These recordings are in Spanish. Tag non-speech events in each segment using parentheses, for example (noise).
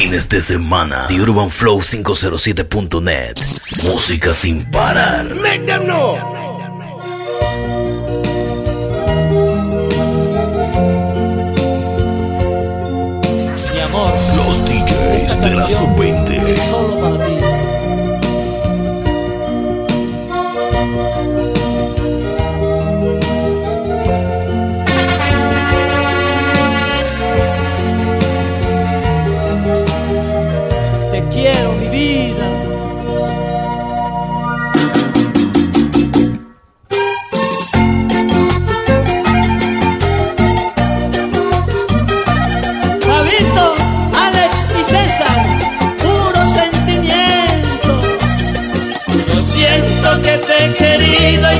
fines de semana. The Urban Flow 507.net. Música sin parar. Make them know. Mi amor, Los DJs de la sub-20. es solo para ti.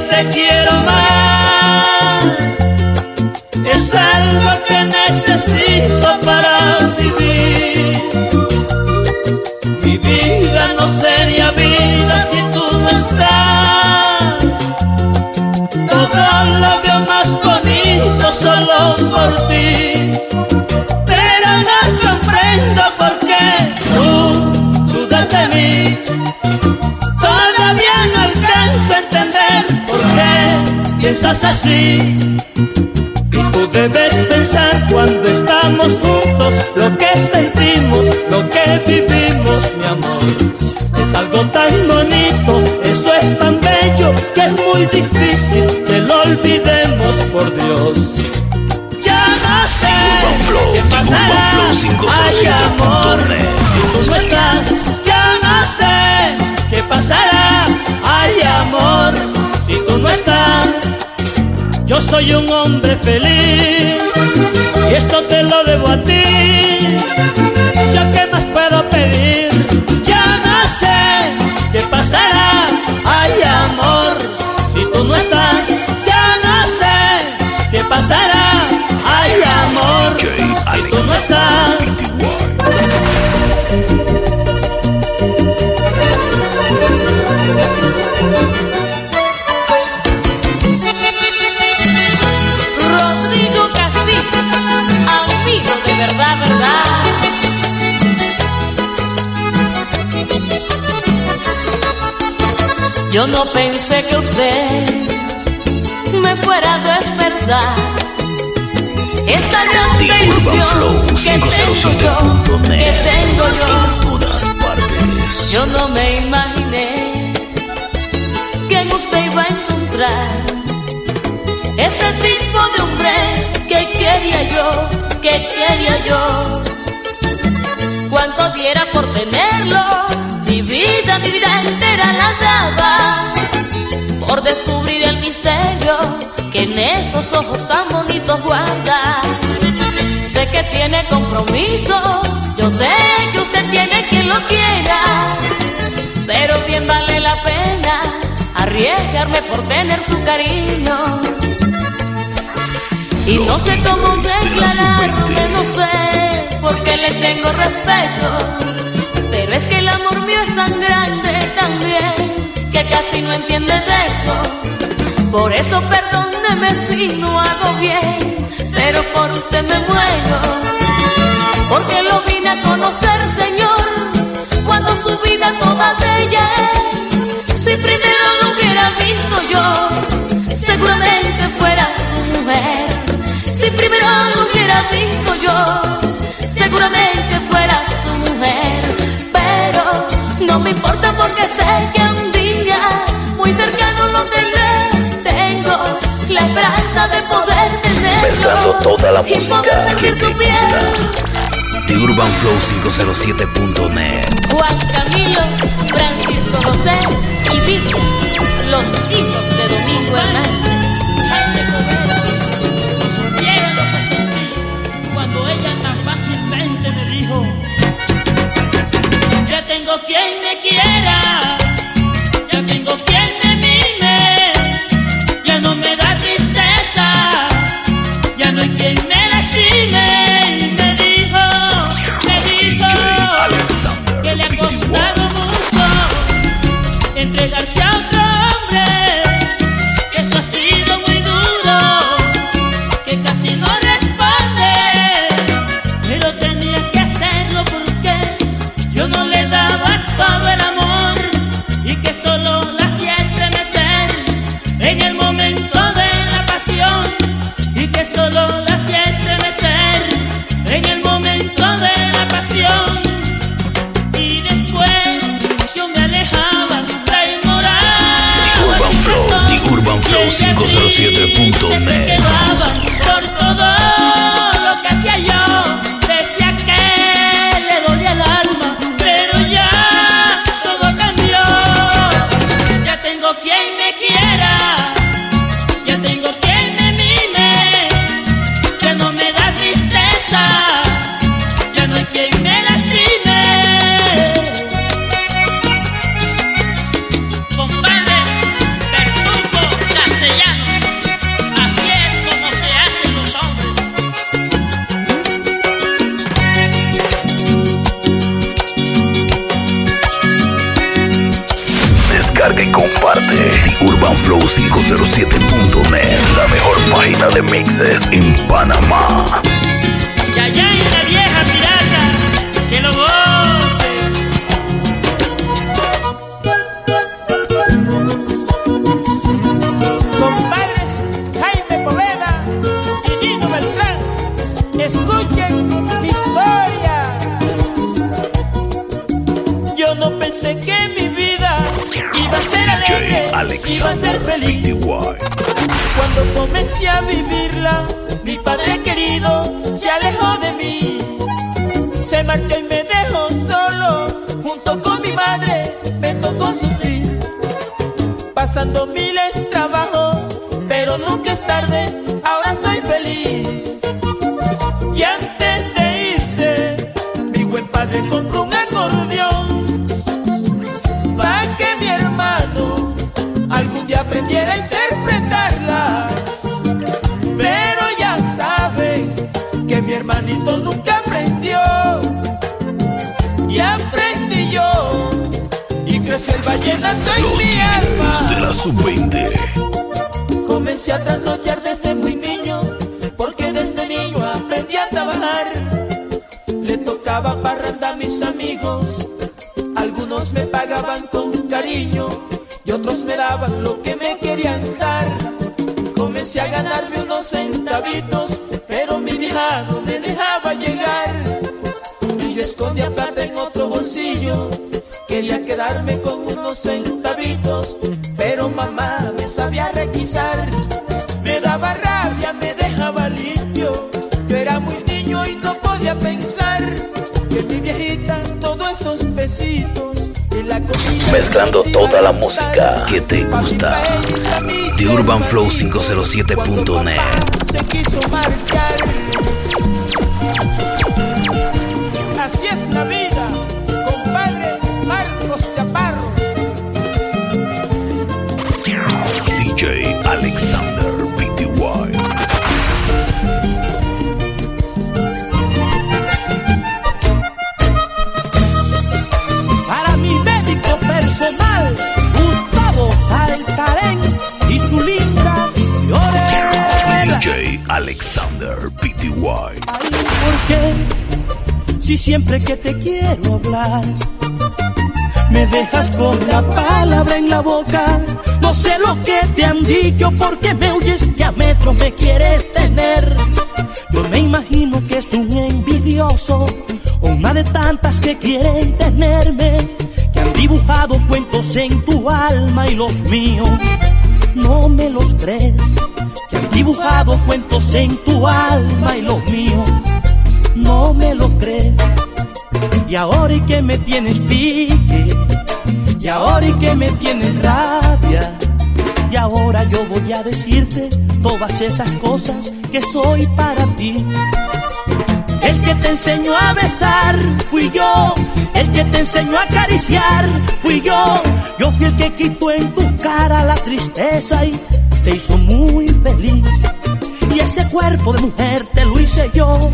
Te quiero más. Es algo que necesito para vivir. Piensas así. Y tú debes pensar cuando estamos juntos lo que sentimos, lo que vivimos, mi amor. Es algo tan bonito, eso es tan bello que es muy difícil que lo olvidemos, por Dios. Ya no sé qué pasará. Ay, amor, 507.net. si tú no estás, Yo soy un hombre feliz y esto te lo debo a ti. ¿Yo qué más puedo pedir? Ya no sé qué pasará. Ay, amor, si tú no estás, ya no sé qué pasará. Ay, amor, si tú no estás. Yo no pensé que usted me fuera a despertar. Esta The gran Urban Flow ilusión que tengo yo, que 507.net. tengo yo. En todas partes. Yo no me imaginé que en usted iba a encontrar ese tipo de hombre que quería yo, que quería yo. Cuánto diera por tenerlo, mi vida, mi vida entera la daba por descubrir el misterio que en esos ojos tan bonitos guarda. Sé que tiene compromisos, yo sé que usted tiene quien lo quiera, pero bien vale la pena arriesgarme por tener su cariño. Y no sé cómo declararme, no sé, porque le tengo respeto, pero es que el amor mío es tan grande también, que casi no entiende de eso. Por eso perdóneme si no hago bien, pero por usted me muero. Porque lo vine a conocer, Señor, cuando su vida toda de ella es. Si primero lo hubiera visto yo, seguramente fuera su mujer. Si primero lo hubiera visto yo, seguramente fuera su mujer. Me importa porque sé que un día muy cercano lo tendré. Tengo la esperanza de poder tenerlo Mezclando toda la y música que te gusta. The Urban Flow 507.net. Juan Camilo, Francisco José y Vicky, los hijos de Domingo Hernández. Tengo quien 507.net. Por Se marchó y me dejó solo, junto con mi madre me tocó sufrir. Pasando miles en Los mi DJs alma. de la sub-20. Comencé a trasnochar desde muy niño, porque desde niño aprendí a trabajar. Le tocaba parranda a mis amigos, algunos me pagaban con cariño y otros me daban lo que me querían dar. Comencé a ganarme unos centavitos, pero mi vieja no me dejaba llegar. Y yo escondía plata en otro bolsillo. Quedarme con unos centavitos, pero mamá me sabía requisar. Me daba rabia, me dejaba limpio. Yo era muy niño y no podía pensar que mi viejita todos esos besitos y la comida Mezclando toda la música que te gusta. se Urban Flow olvidó 507.net. siempre que te quiero hablar, me dejas con la palabra en la boca. No sé lo que te han dicho porque me huyes que a metros me quieres tener. Yo me imagino que es un envidioso o una de tantas que quieren tenerme, que han dibujado cuentos en tu alma y los míos. No me los crees, que han dibujado cuentos en tu alma y los míos. No me los crees. Y ahora y que me tienes pique, y ahora y que me tienes rabia, y ahora yo voy a decirte todas esas cosas que soy para ti. El que te enseñó a besar fui yo, el que te enseñó a acariciar fui yo. Yo fui el que quitó en tu cara la tristeza y te hizo muy feliz. Y ese cuerpo de mujer te lo hice yo.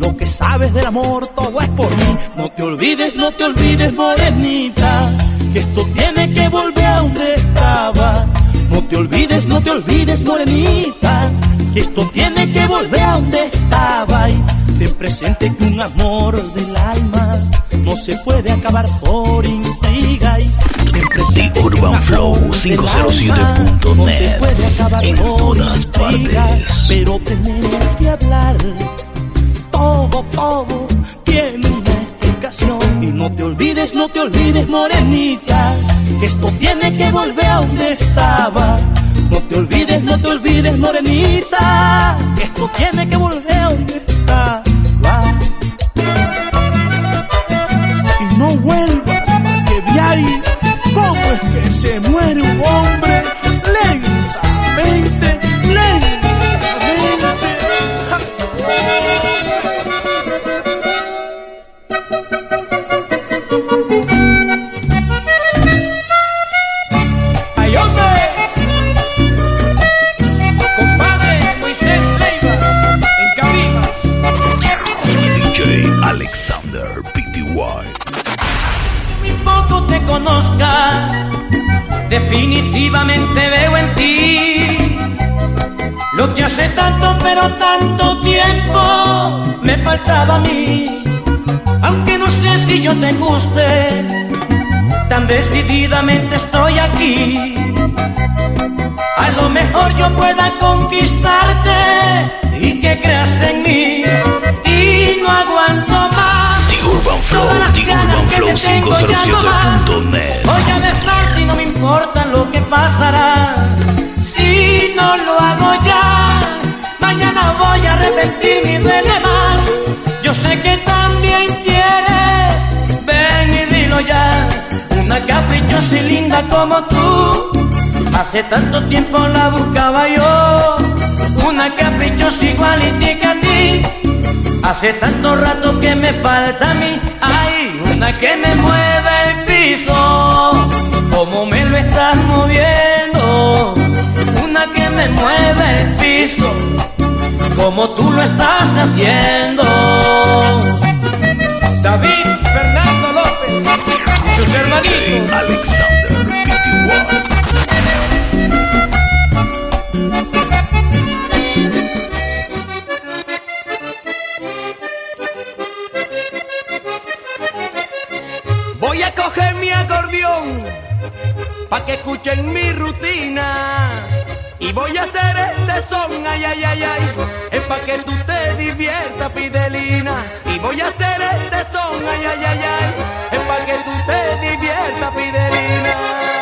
Lo que sabes del amor todo es por mí. No te olvides, no te olvides, morenita. Que esto tiene que volver a donde estaba. No te olvides, no te olvides, morenita. Que esto tiene que volver a donde estaba. Y ten presente que un amor del alma no se puede acabar por intriga. Y ten presente The Urban Flow del 507.net. alma no se puede acabar En todas partes. Pero tenemos que hablar todo, todo tiene una explicación. Y no te olvides, no te olvides, morenita, esto tiene que volver a donde estaba. No te olvides, no te olvides, morenita, esto tiene que volver a donde está. Definitivamente veo en ti lo que hace tanto, pero tanto tiempo me faltaba a mí. Aunque no sé si yo te guste, tan decididamente estoy aquí. A lo mejor yo pueda conquistarte y que creas en mí. Y no aguanto más. The Urban Flow, The Urban Flow te tengo ya no más. 507.net. importa lo que pasará. Si no lo hago ya, mañana voy a arrepentirme y duele más. Yo sé que también quieres, ven y dilo ya. Una caprichosa y linda como tú. Hace tanto tiempo la buscaba yo. Una caprichosa igualitica a ti. Hace tanto rato que me falta a mí, hay una que me mueve el piso, como me estás moviendo, una que me mueve el piso, como tú lo estás haciendo. David Fernando López y sus hermanitos. Alexander que escuchen mi rutina. Y voy a hacer este son, ay, ay, ay, ay, es pa' que tú te diviertas, Fidelina. Y voy a hacer este son, ay, ay, ay, ay, es pa' que tú te diviertas, Fidelina.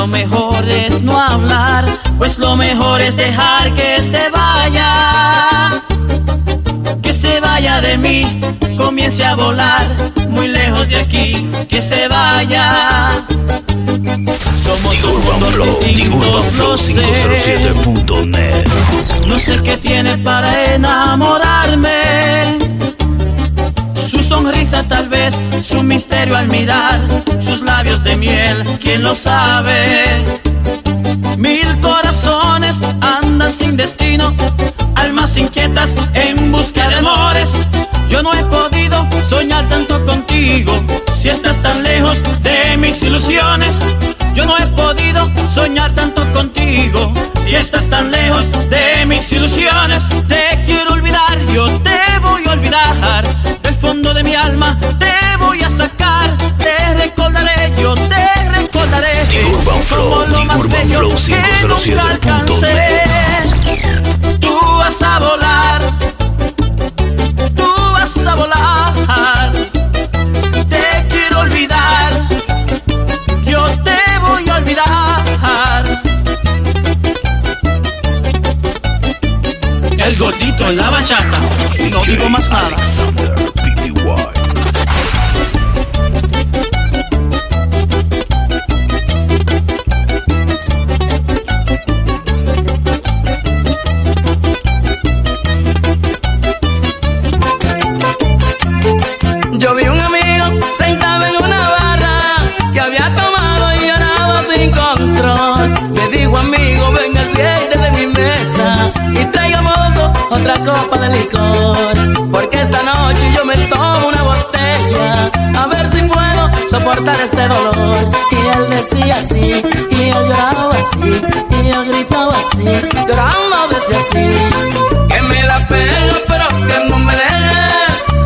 Lo mejor es no hablar, pues lo mejor es dejar que se vaya. Que se vaya de mí, comience a volar muy lejos de aquí, que se vaya. Somos The Urban Flow, The distintos, Urban Flow lo sé. 507.net. No sé qué tiene para enamorarme. Su sonrisa tal su misterio al mirar, sus labios de miel, quién lo sabe. Mil corazones andan sin destino, almas inquietas en busca de amores. Yo no he podido soñar tanto contigo, si estás tan lejos de mis ilusiones. Yo no he podido soñar tanto contigo, si estás tan lejos de mis ilusiones. Flow, como lo The más Urban Flow que nunca 507.net. alcancé. Tú vas a volar, tú vas a volar. Te quiero olvidar, yo te voy a olvidar. El gordito en la bachata, no digo más nada. Licor. Porque esta noche yo me tomo una botella a ver si puedo soportar este dolor. Y él decía así, y él lloraba así, y él gritaba así, llorando decía así. Que me la pega pero que no me deje,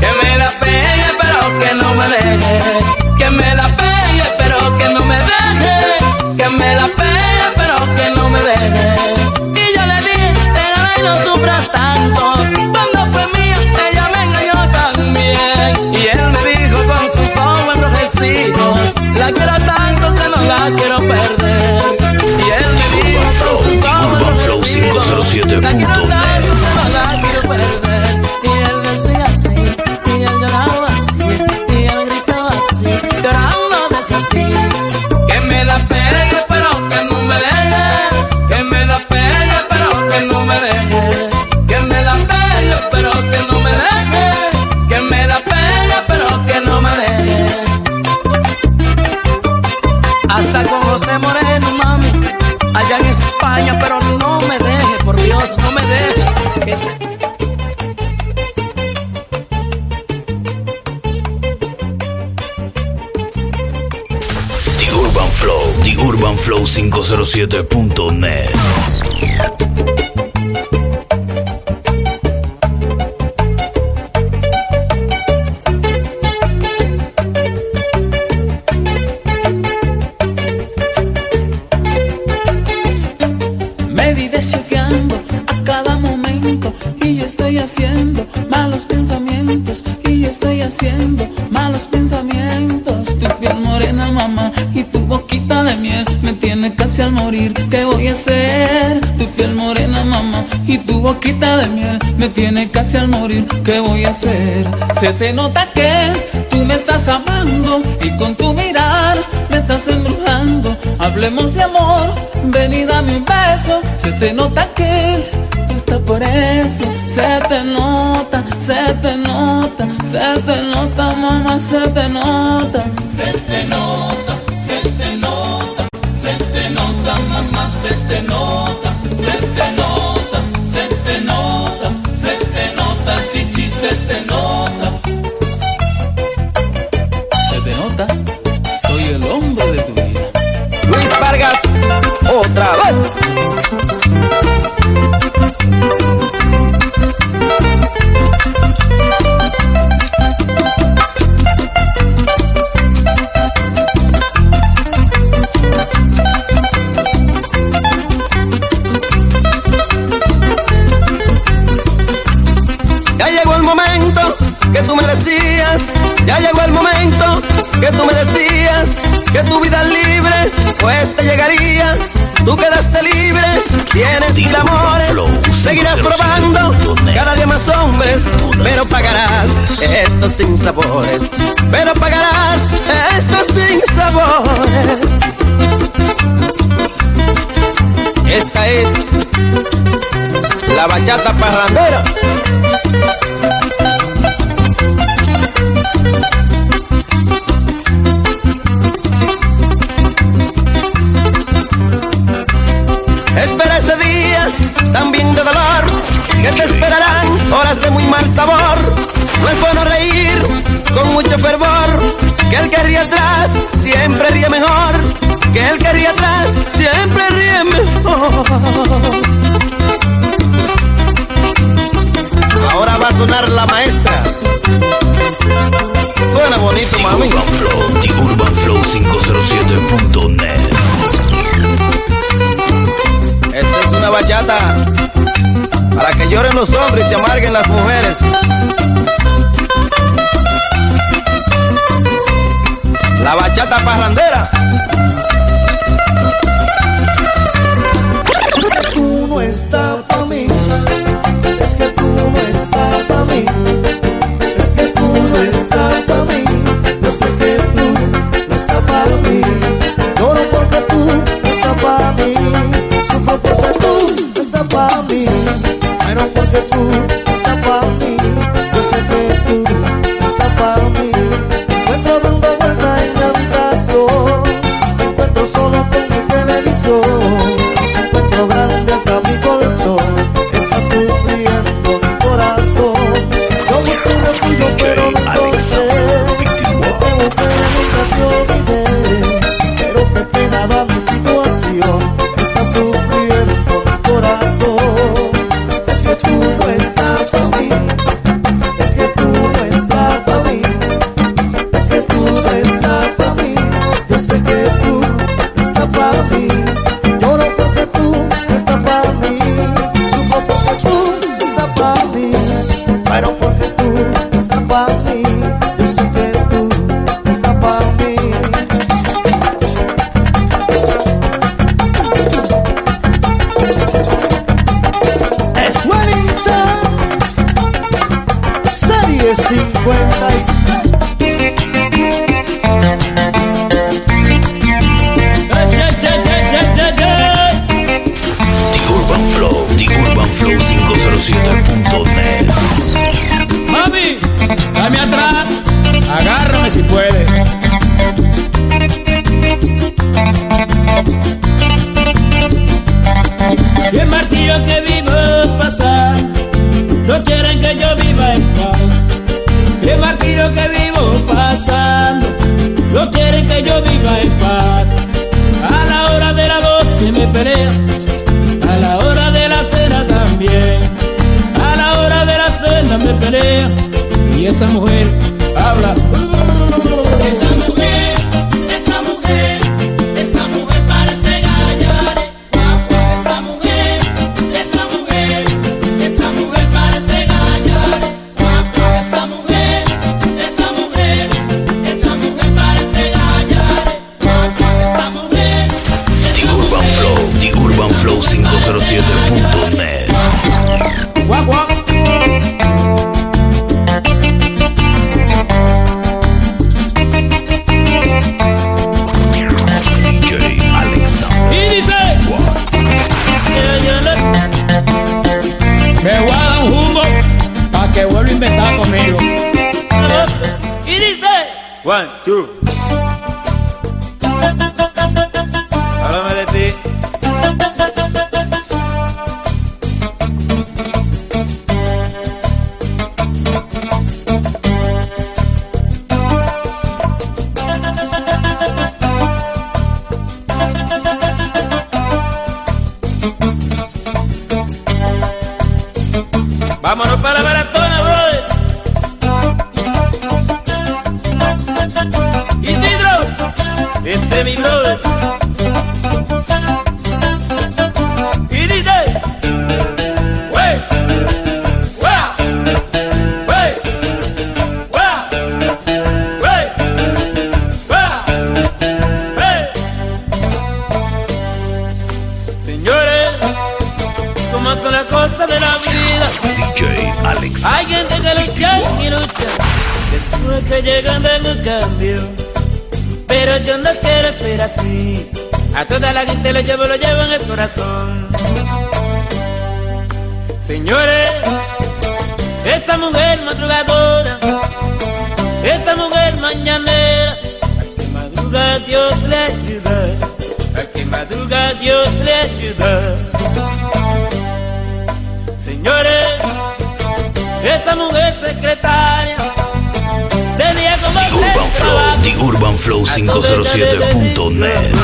que me la pegue pero que no me deje, que me la pegue pero que no me deje, que me la pegue enrojecidos, la quiero 507.net. de miel me tiene casi al morir. ¿Qué voy a hacer? Se te nota que tú me estás amando y con tu mirar me estás embrujando. Hablemos de amor, ven y dame un beso. Se te nota que tú estás por eso. Se te nota, se te nota, se te nota, mamá, se te nota. Se te nota. Son las cosas de la vida. DJ Alex. Hay gente que lucha y lucha. Que suerte llegando en un cambio. Pero yo no quiero ser así. A toda la gente lo llevo, lo llevo en el corazón. Señores, esta mujer madrugadora, esta mujer mañanera, a madruga Dios le ayuda, a que madruga Dios le ayuda. Señores, esta mujer secretaria tenía como The Urban Flow, The Urban Flow 507.net.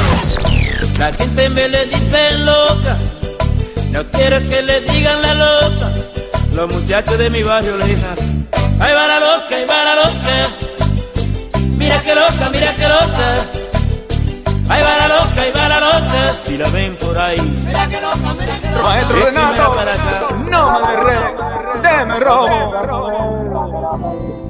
La gente me le dice loca, no quiero que le digan la loca. Los muchachos de mi barrio le dicen, ahí va la loca, ahí va la loca. Mira que loca, mira que loca. Ahí va la loca, ahí va la loca, si la ven por ahí. Mira que loca, mira que loca. Maestro Renato, no me derré, deme robo.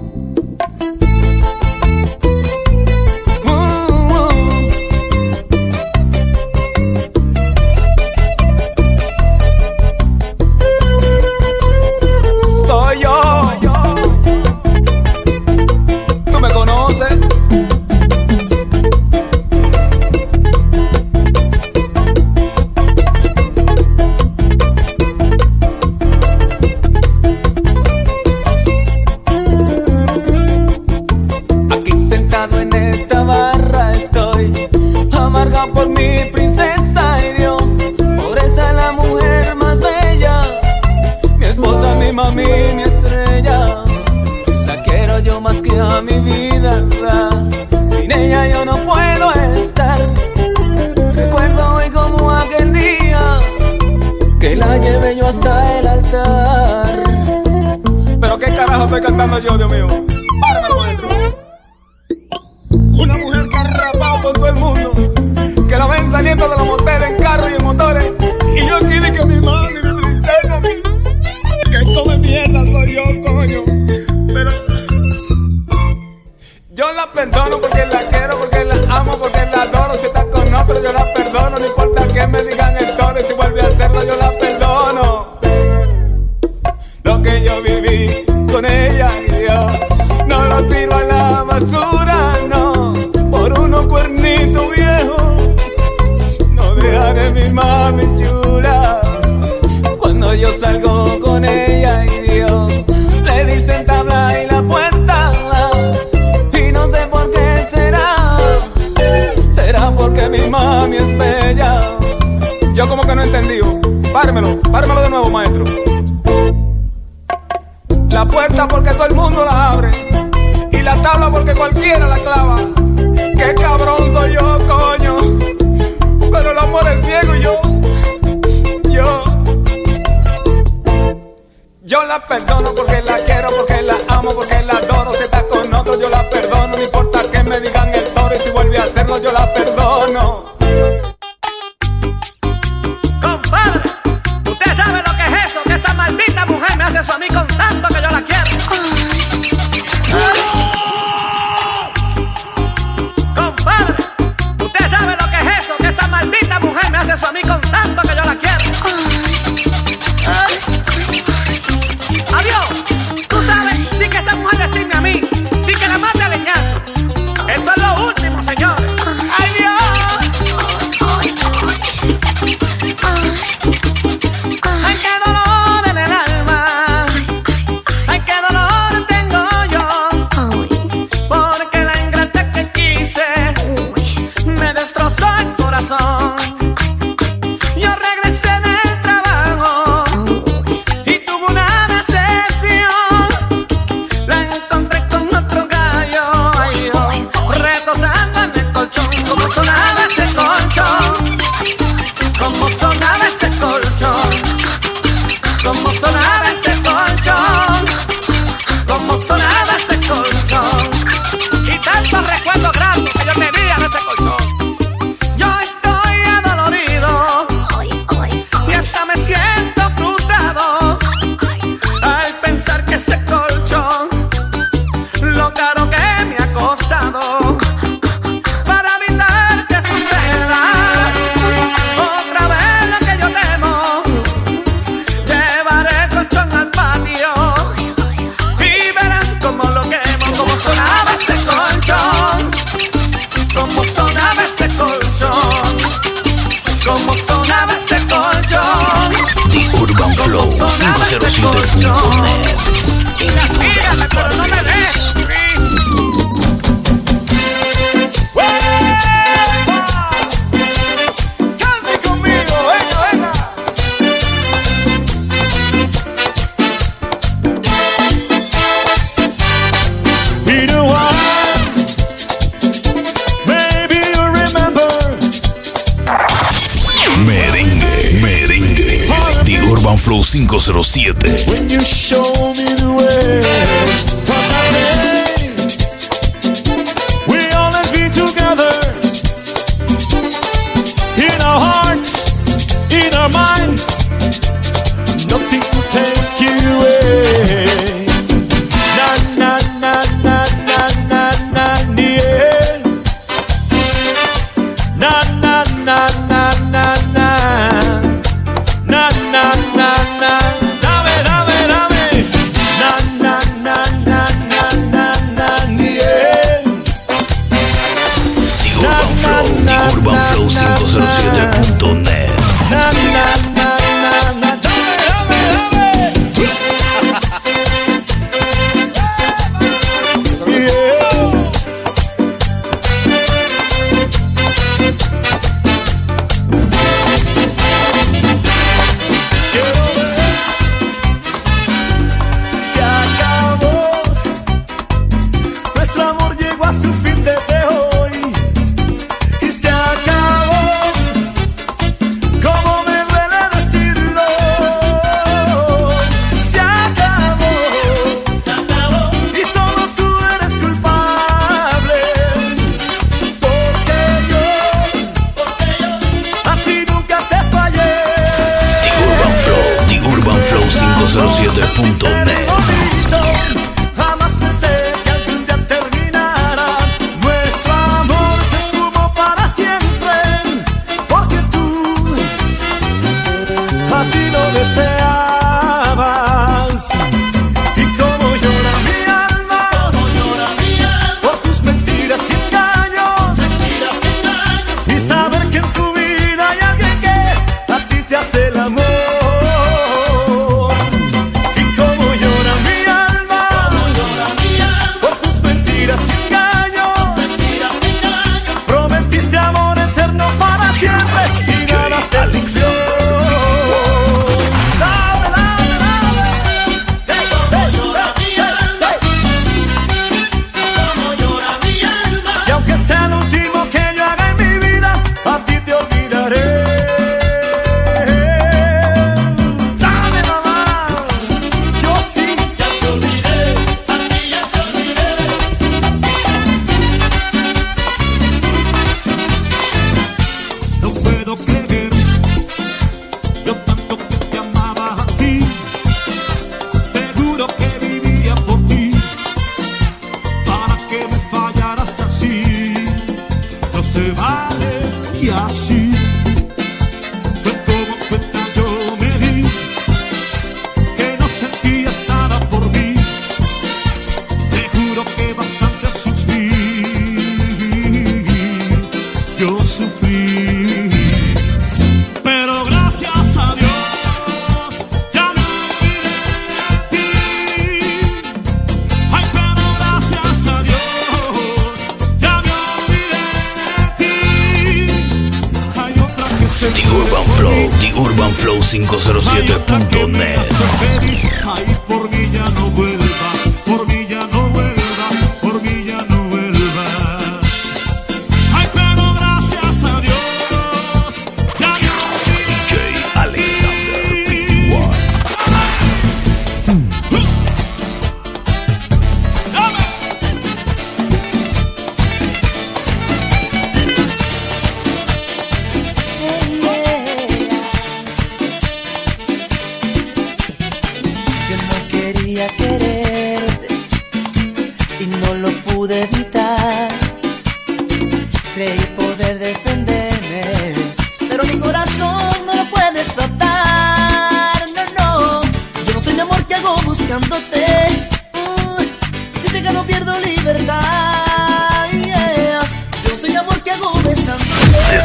cantando yo, Dios meu.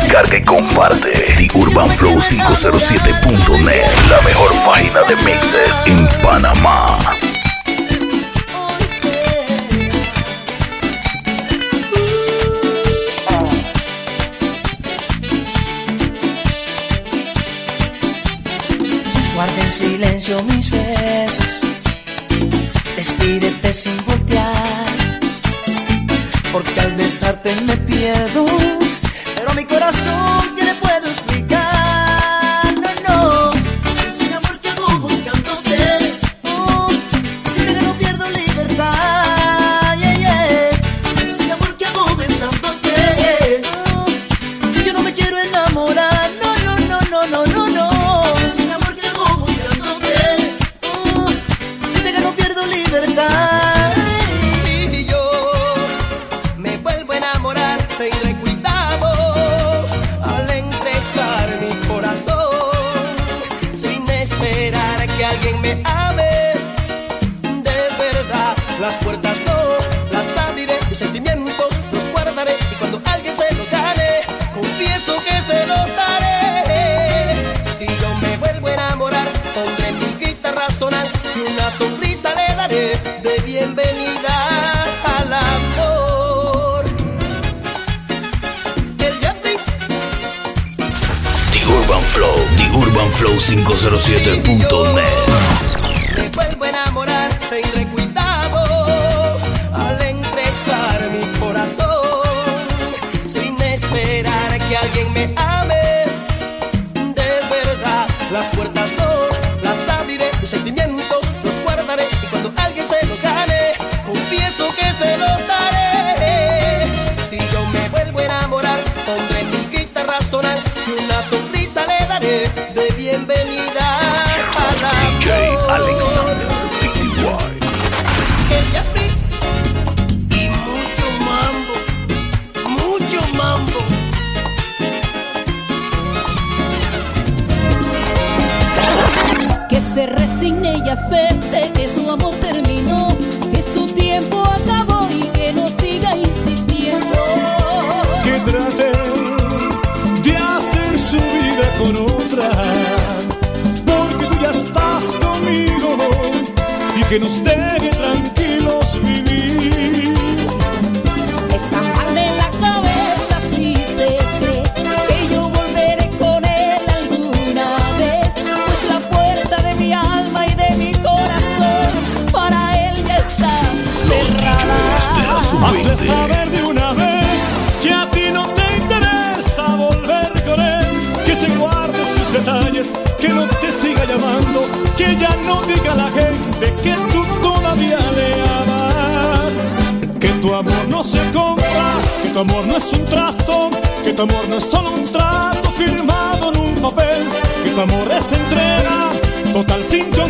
descarga y comparte. The Urban Flow 507.net, la mejor página de mixes en Panamá. Guarda en silencio mis besos, despídete sin voltear, porque al besarte me pierdo. coração. cinto.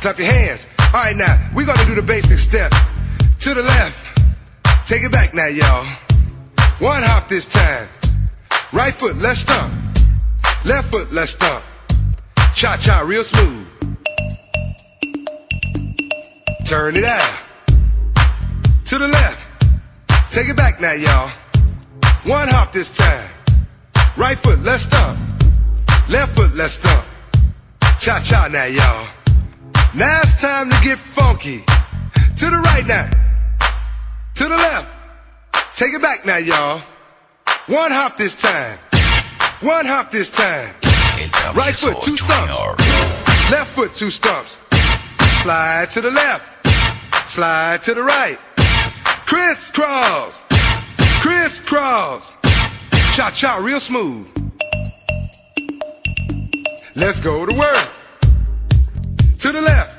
Clap, your hands. All right, now, we're gonna do the basic step. To the left. Take it back now, y'all. One hop this time. Right foot, let's stomp. Left foot, let's stomp. Cha cha, real smooth. Turn it out. To the left. Take it back now, y'all. One hop this time. Right foot, let's stomp. Left foot, let's stomp. Cha cha now, y'all. Now it's time to get funky. To the right now. To the left. Take it back now, y'all. One hop this time. One hop this time. Right foot, two stumps. Left foot, two stumps. Slide to the left. Slide to the right. Crisscross. Crisscross. Cha cha, real smooth. Let's go to work. To the left.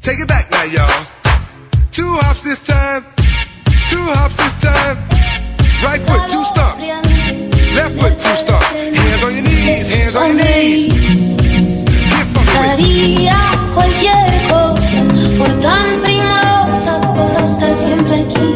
Take it back now, y'all. Two hops this time. Two hops this time. Right foot, two stumps. Left foot, two stumps. Hands on your knees, hands on your knees. Get funky it. Cualquier por tan primorosa, por estar siempre aquí.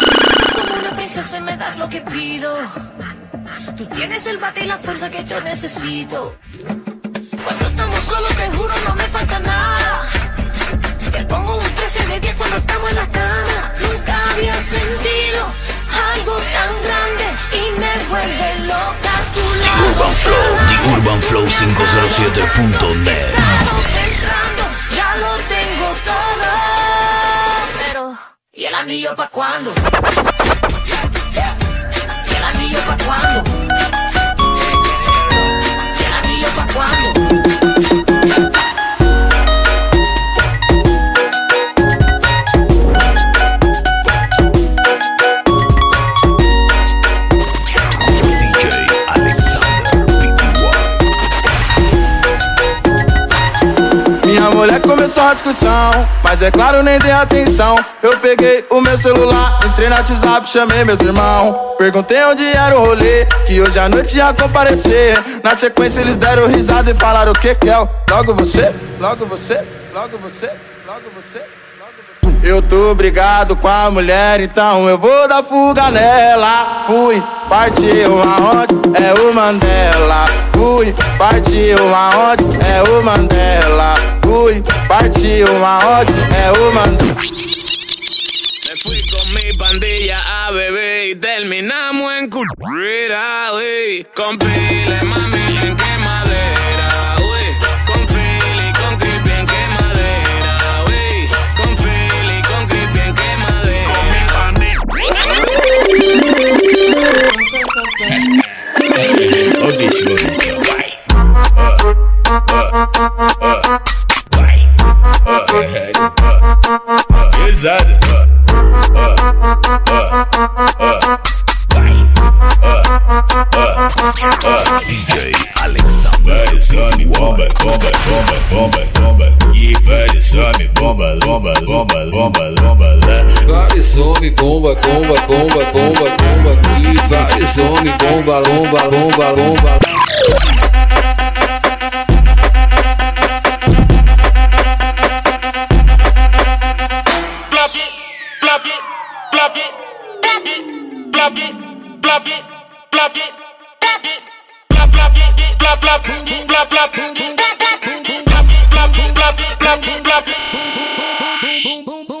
Y la fuerza que yo necesito. Cuando estamos solos, te juro, no me falta nada. Te pongo un 13 de 10 cuando estamos en la cama. Nunca había sentido algo tan grande y me vuelve loca tu The lado. Urban Flow, The Urban Flow 507.net. Estado pensando, ya lo tengo todo. Pero, ¿y el anillo pa' cuándo? ¿Y el anillo pa' cuándo? Começou a discussão, mas é claro, nem dei atenção. Eu peguei o meu celular, entrei no WhatsApp, chamei meus irmãos. Perguntei onde era o rolê, que hoje à noite ia comparecer. Na sequência, eles deram risada e falaram: O que que é? Logo você, logo você, logo você, logo você. Eu tô brigado com a mulher, então eu vou dar fuga nela. Fui, partiu aonde? É o Mandela. Fui, partiu aonde é o Mandela. Fui, partiu aonde é o Mandela. Y terminamos en cultura, uy. Con pile, mami, en quemadera, uy. Con Philly, con Crispy en quemadera, uy. Con Philly, con Crispy en quemadera. Con mi chico. Pesado. DJ Alexander. Vai, some bomba, bomba, bomba, bomba, bomba. E vai, some bomba, bomba, bomba, bomba, bomba. Vários homens, bomba, bomba, bomba, bomba, bomba. E vários homens, bomba, bomba, bomba, bomba. boom, boom, boom.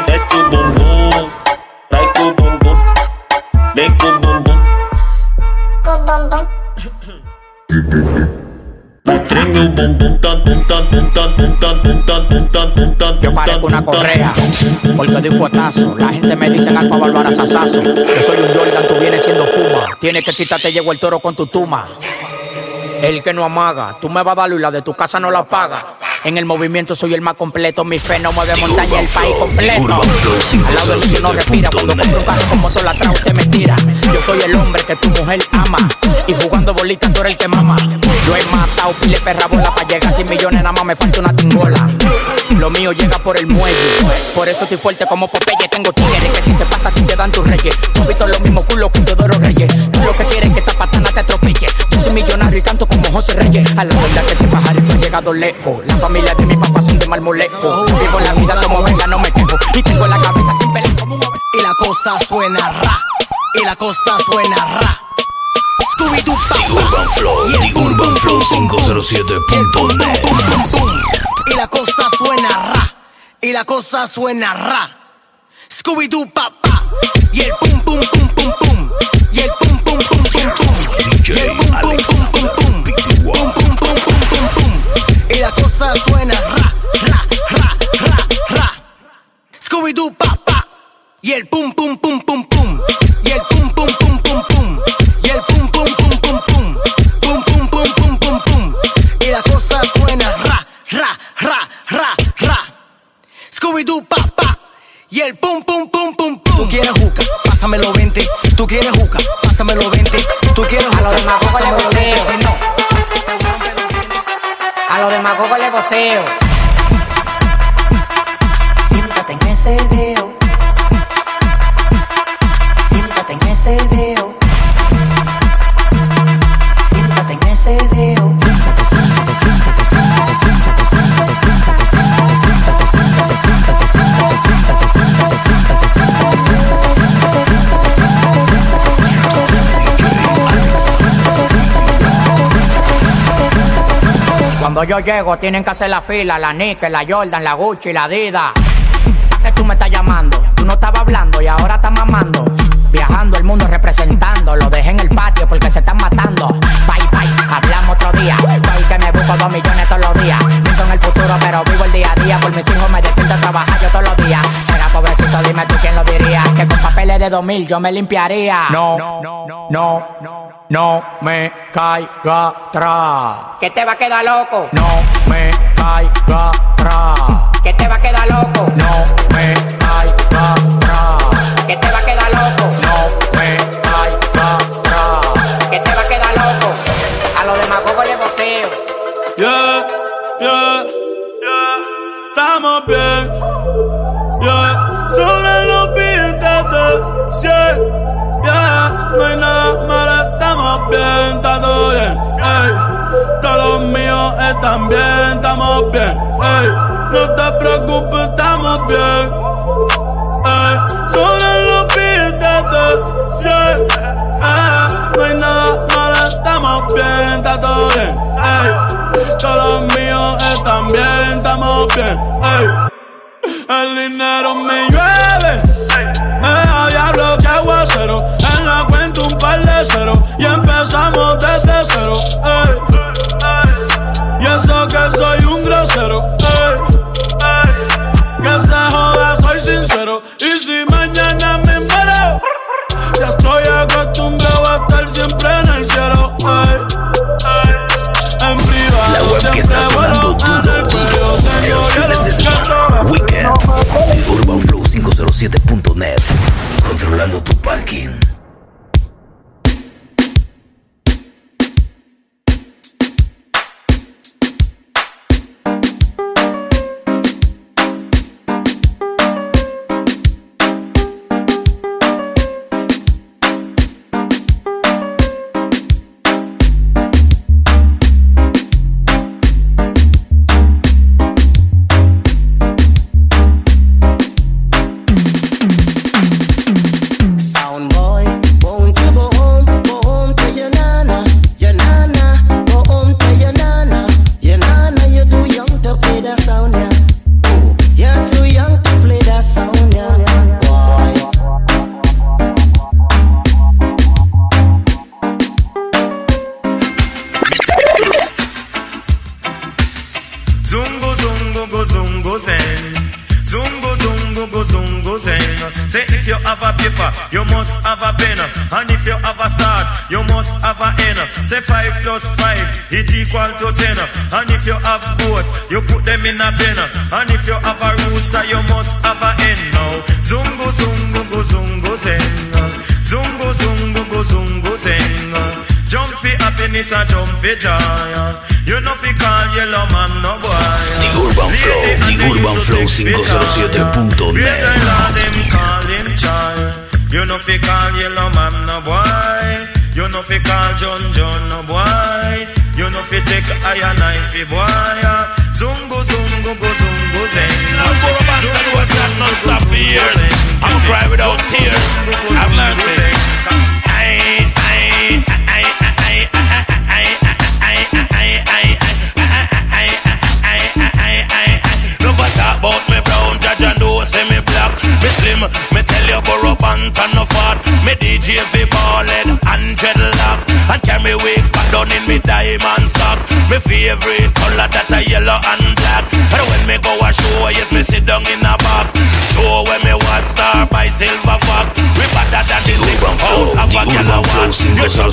Yo parezco una correa, porque de fuetazo. La gente me dice Alfa Bárbara Sasazo. Yo soy un Jordan, tú vienes siendo Puma. Tienes que quitarte, llegó el toro con tu tuma. El que no amaga, tú me vas a dar y la de tu casa no la paga. En el movimiento soy el más completo, mi fe no mueve montaña, el país completo. Al lado del no respira, cuando compro un carro con motor atrás usted me tira. Yo soy el hombre que tu mujer ama, y jugando bolitas tú eres el que mama. Yo he matado pile perra bola para llegar 100 millones, nada más me falta una tingola. Lo mío llega por el muelle, por eso estoy fuerte como Popeye. Tengo tigres que si te pasa a ti te dan tus reyes. Tú visto los mismos culos que Teodoro Reyes. Tú lo que quieres es que esta patana te atropelle. Yo soy millonario y canto como José Reyes. A la verdad que te bajaré, has llegado lejos. La familia de mi papá son de marmolejo. Vivo la vida como venga, no me quejo. Y tengo la cabeza sin como un Y la cosa suena ra. Y la cosa suena ra. Scooby-Doo, The Urban Flow, The Urban Flow 507.net. Y la cosa suena ra. Y la cosa suena ra. Scooby-Doo, papá. Y el pum, pum, pum, pum, pum. Y el pum, pum, pum, pum, pum. Y el pum, pum, pum, pum, pum. Pum, pum, pum, pum, pum, pum. Y la cosa suena ra, ra, ra, ra, ra. Scooby-Doo, papá. Y el pum, pum, pum, pum, pum. Y el pum, pum, pum, pum, pum. Y el pum, pum, pum, pum, pum. Pum, pum, pum, pum, pum, pum. Y la cosa Scooby-Doo, papá. Y el pum, pum, pum, pum, pum. Tú quieres juca, pásamelo 20. Tú quieres juca, pásamelo 20. Tú quieres juca, A demagogos le pásamelo 20. voceo. Si no, A los demagogos le voceo. siéntate en ese dedo. Cuando yo llego tienen que hacer la fila, la Nike, la Jordan, la Gucci, la Dida. ¿Qué tú me estás llamando, tú no estabas hablando y ahora estás mamando. Viajando el mundo representando, lo dejé en el patio porque se están matando. Bye bye, hablamos otro día. Soy que me busco dos millones todos los días. Pienso en el futuro, pero vivo el día a día. Por mis hijos me destino a trabajar yo todos los días. Era pobrecito, dime tú quién lo diría. Que con papeles de 2000 yo me limpiaría. no, no, no. no. no me caiga atrás. Que te va a quedar loco. No me caiga atrás. Que te va a quedar loco. No me caiga atrás. Que te va a quedar loco. No me caiga atrás. Que te va a quedar loco. A los demagogos les voceo. Yeah, yeah, estamos bien. Yeah, sobre los billetes de 100. Yeah, no hay nada bien, todo bien. Ey, todos los míos están bien, estamos bien. Ey, no te preocupes, estamos bien. Ey, sobre los billetes de 100. Eh, no hay nada malo, estamos bien, está todo bien. Ey, todos los míos están bien, estamos bien. Ey, el dinero me llueve. Me diablo que aguacero. En la cuenta un par de cero. Y empezamos desde cero. ey. Y eso que soy un grosero. ey. Que se joda, soy sincero. Y si mañana me muero, ya estoy acostumbrado a estar siempre en el cielo. ey. En privado, La web que está sonando duro, duro en de semana. Weekend de UrbanFlow507.net. Controlando tu parking.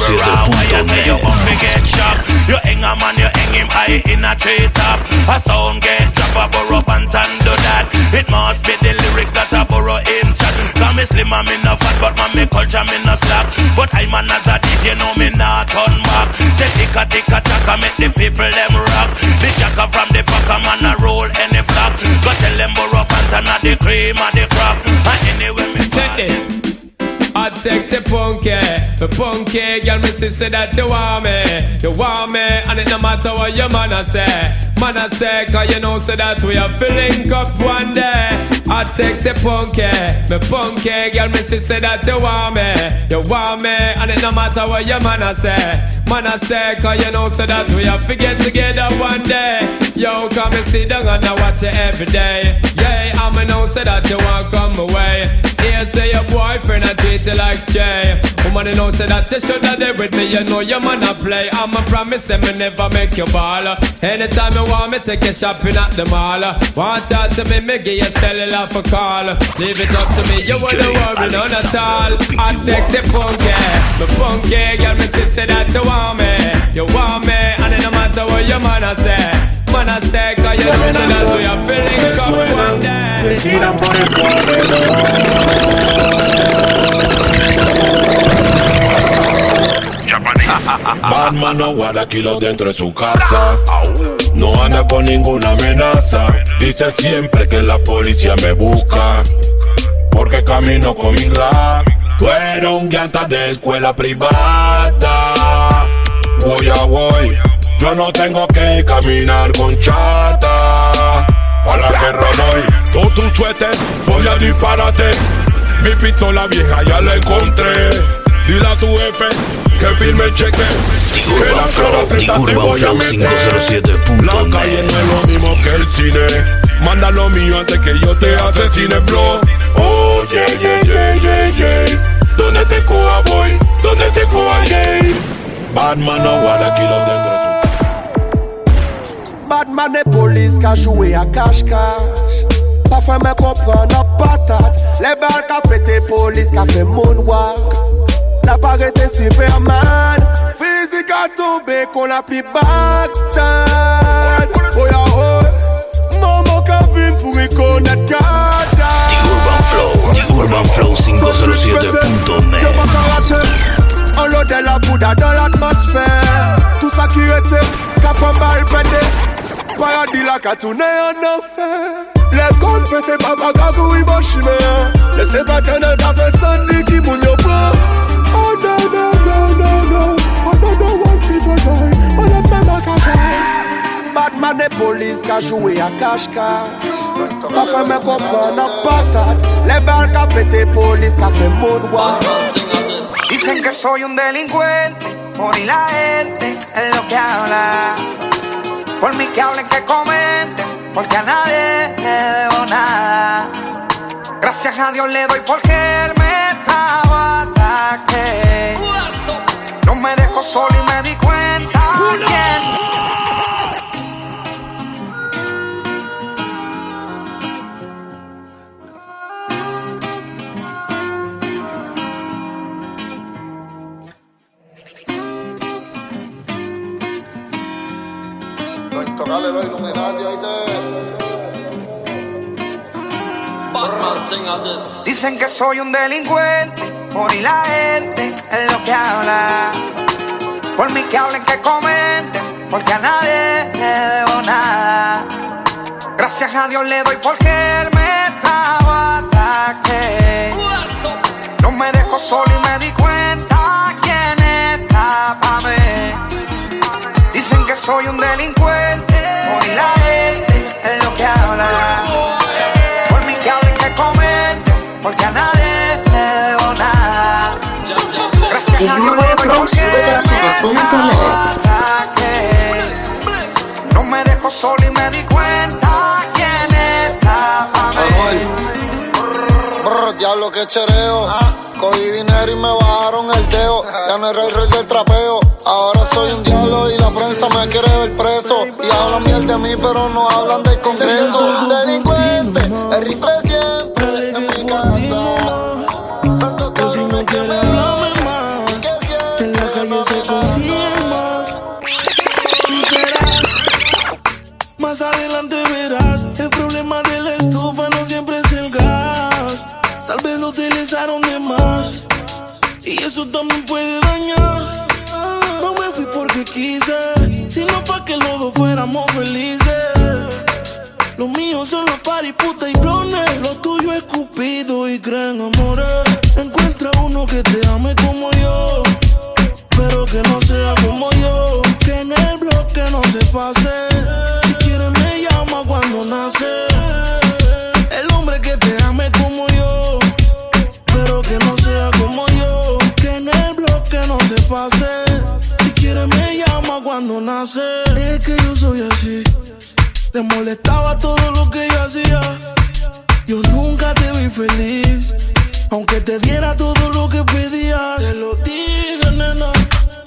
You up me get shocked? You hang a man, you hang him high in a tree top. A sound get drop a burrow pant do that. It must be the lyrics that a burrow him me slim me no fat, but man culture me no slack. But I man as a DJ know me not turn. Say ticka ticka taka make the people them rock. The jacka from the pack man a roll any flap. Go tell them burrow pant and a the cream and the crap. And anyway me Check it. Sexy punky, the punky girl, me say that you want me, you want me, and it no matter what your man a say, man a say, cause you know say that we are filling up one day. Hot sexy punky, the punky girl, me say that you want me, you want me, and it no matter what your man a say, man a say, cause you know say that we are get together one day. Yo, come and sit down and I watch you every day. Yeah, I'ma know say that you want come away. Here say your boyfriend I treat you like stray. Woman, you know say that you shoulda there with me. You know your man a play. I'm a promise, say me never make you ball. Anytime you want me, take you shopping at the mall. Want talk to me, me give you cellular for call. Leave it up to me, you wouldn't worry none at all. I sexy funky, me funky girl, me say that you want me, you want me, and it no matter what your man a say. Man a say, cause you know that we are feeling come one day. Te tiran por el Batman no guarda kilos dentro de su casa. No anda con ninguna amenaza. Dice siempre que la policía me busca. Porque camino con mi rap. Tú eres un gangsta de escuela privada. Voy a voy. Yo no tengo que caminar con chata. A la guerra voy. Tú tu suéter, voy a dispararte. Mi pistola vieja ya la encontré. Dile a tu jefe que firme el cheque. Que la cara treinta te voy a meter. La calle no es lo mismo que el cine. Manda lo mío antes que yo te asesine, bro. Oh, yeah, yeah, yeah, yeah, yeah. ¿Dónde te coja, boy? ¿Dónde te coja, yeah? Batman no guarda kilos dentro de Badman et police ka joué à cache-cache Pa fè mè kompran nan patat Le bal ka pète police ka fè moonwalk. La pa rete Superman Fizik a tombe kon la pli Bagdad Oya oy Maman ka vin pou rekonet gata Urban Flow, The Urban Flow 507.net. Pa karate Enlode la bouda dans l'atmosphère Tout ça qui était Capon bal pété Paradis la tourné en enfer Les comptes pété Baba gagou i bon chimère Laissez tenir ka fait sentir qui moun yo prend Oh no no no no no. Oh no no one people die Oh no no no no Ka cache-cache Pa fè mè kompran Le ka police ka fè Dicen que soy un delincuente, por y la gente es lo que habla. Por mí que hablen, que comenten, porque a nadie le debo nada. Gracias a Dios le doy porque él me estaba ataque. No me dejó solo y me di cuenta. Los Illuminati, Dicen que soy un delincuente, por y la gente es lo que habla. Por mí que hablen, que comenten, porque a nadie le debo nada. Gracias a Dios le doy porque él me estaba ataque. No me dejó solo y me di cuenta quién está pa' mí. Dicen que soy un delincuente, No me dejó solo y me di cuenta quién estaba mí. Brr, diablo que chereo. Cogí dinero y me bajaron el teo. Ya no era el rey del trapeo. Ahora soy un diablo y la prensa me quiere ver preso. Y hablan miel de mí, pero no hablan del congreso. Delincuente, el rifle Más adelante verás El problema de la estufa no siempre es el gas Tal vez lo utilizaron de más Y eso también puede dañar No me fui porque quise Sino para que los dos fuéramos felices Los míos son los party, puta y blones. Lo tuyo es cupido y creen amores. Encuentra uno que te ame como yo, pero que no sea como yo. Que en el bloque no se pase. no nace. Es que yo soy así. Te molestaba todo lo que yo hacía. Yo nunca te vi feliz. Aunque te diera todo lo que pedías. Te lo dije, nena.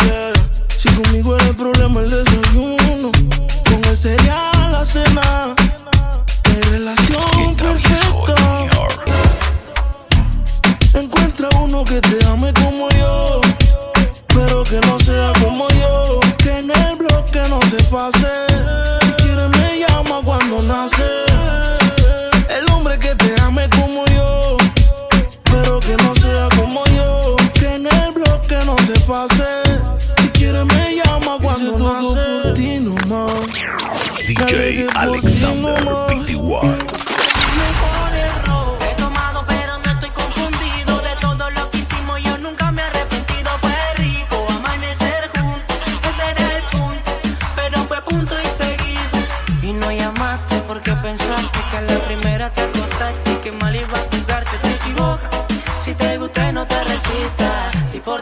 Yeah. Si conmigo era el problema el desayuno. Con el cereal la cena. De relación perfecta. Encuentra uno que te ame como yo. Pero que no sea como yo se pase. Si quieres me llama cuando nace. El hombre que te ame como yo, pero que no sea como yo. Que el bloque no se pase. Si quieres me llama cuando nace. DJ Alexander.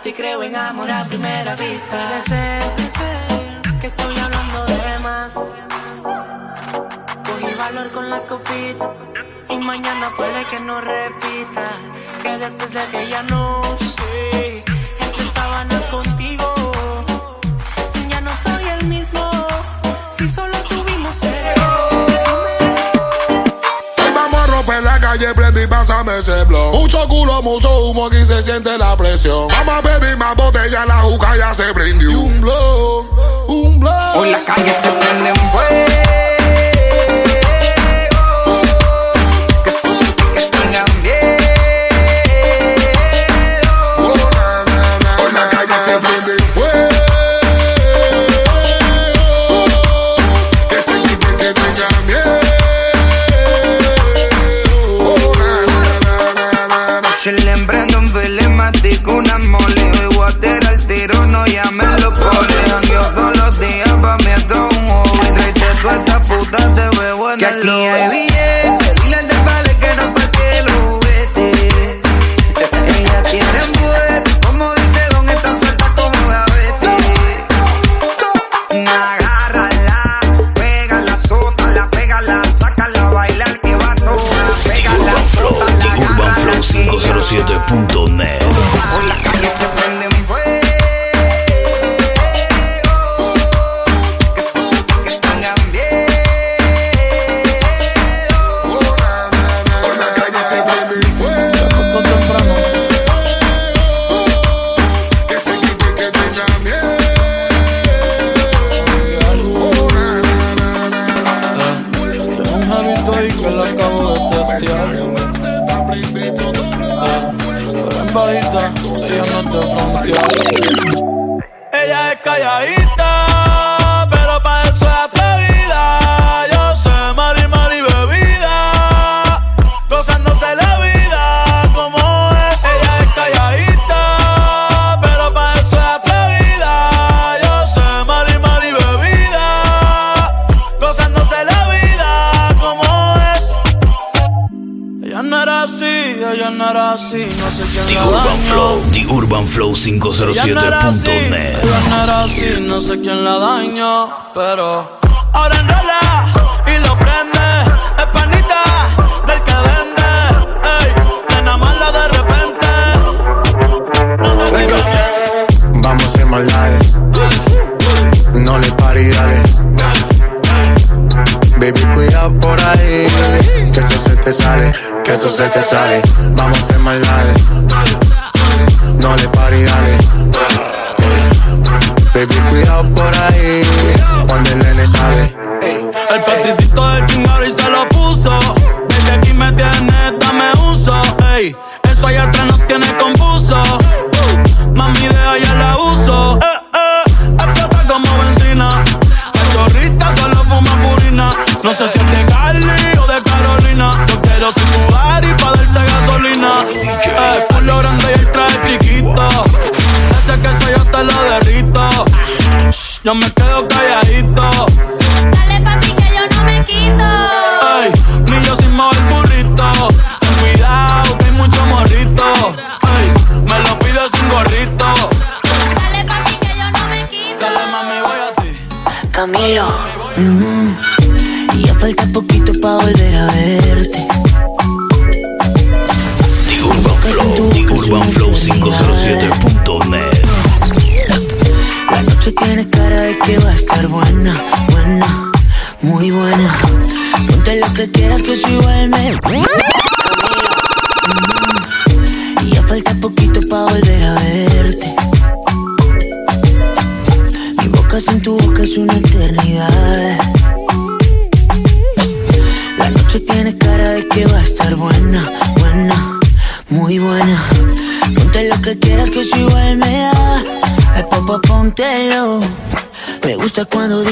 ti creo en amor a primera vista. Puede ser que estoy hablando de más. Cogí valor con la copita y mañana puede que no repita. Que después de que ya no sé, entre sábanas contigo, ya no soy el mismo. Si solo tú prendí, pásame ese blog. Mucho culo, mucho humo, aquí se siente la presión. Vamos a pedir más botella, la juca ya se prendió. un blog, un blog. Hoy la calle se prende un Yo le jangueo sé quién la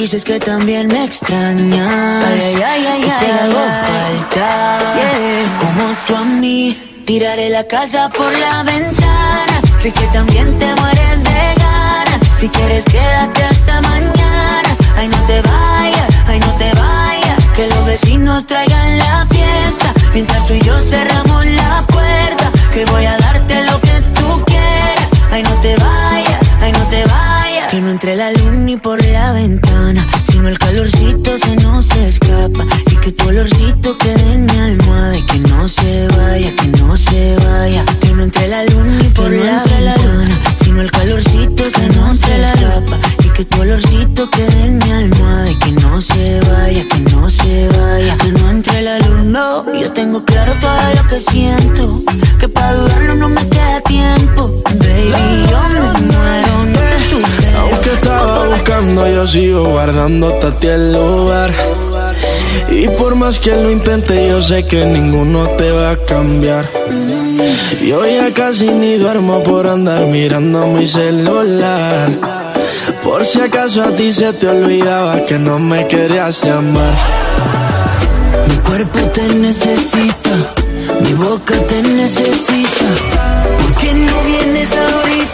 dices que también me extrañas. Ay, ay, ay, y te hago falta. Como tú a mí, tiraré la casa por la ventana. Sé que también te mueres de ganas. Si quieres, quédate hasta mañana. Ay, no te vayas, ay, no te vayas. Que los vecinos traigan la fiesta. Mientras tú y yo cerramos la puerta, que voy a entre la luna y por la ventana. Si no el calorcito se nos escapa. Y que tu olorcito quede en mi almohada. Y que no se vaya, que no se vaya. Que no entre la luna y por que la, no entre. Si no el calorcito se nos se escapa. Y que tu olorcito quede en mi almohada. Y que no se vaya, que no se vaya. Que no entre la luna. Yo tengo claro todo lo que siento. Que para dudarlo no me queda tiempo. Baby, yo me yo sigo guardando a ti el lugar. Y por más que lo intente, yo sé que ninguno te va a cambiar. Yo ya casi ni duermo por andar mirando mi celular. Por si acaso a ti se te olvidaba que no me querías llamar. Mi cuerpo te necesita, mi boca te necesita. ¿Por qué no vienes ahorita?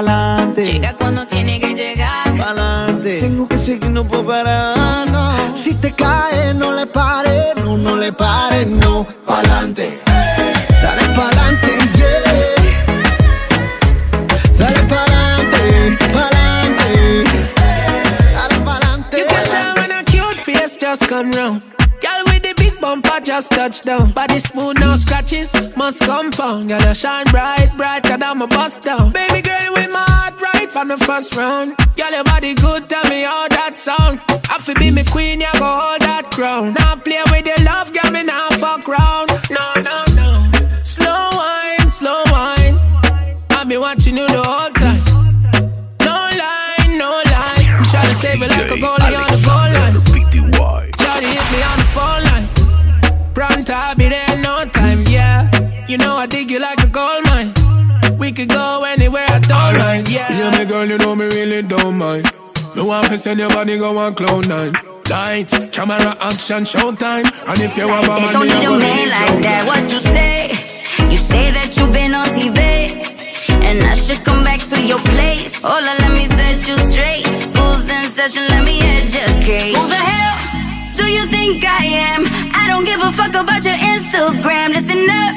Da- the round. Girl, your body good, tell me how that sound. I feel be me queen, you go hold that crown. Now play with your love, girl, me now fuck round. No, no, no. Slow wine, slow wine. I've been watching you the whole time. No lie, no lie. I'm trying to save it like a goalie on the goal line. Shawty hit me on the phone line. Pronto, I'll be there in no time, yeah. You know I dig you like a gold mine. We could go anywhere, I don't mind, yeah. Yeah, me girl, you know me really don't mind. No one to send your body go on cloud nine. Lights, camera, action, showtime. And if you have a They man, don't me need a be man like that. What you say? You say that you've been on TV, and I should come back to your place. Hola, let me set you straight. School's in session, let me educate. Who the hell do you think I am? I don't give a fuck about your Instagram. Listen up,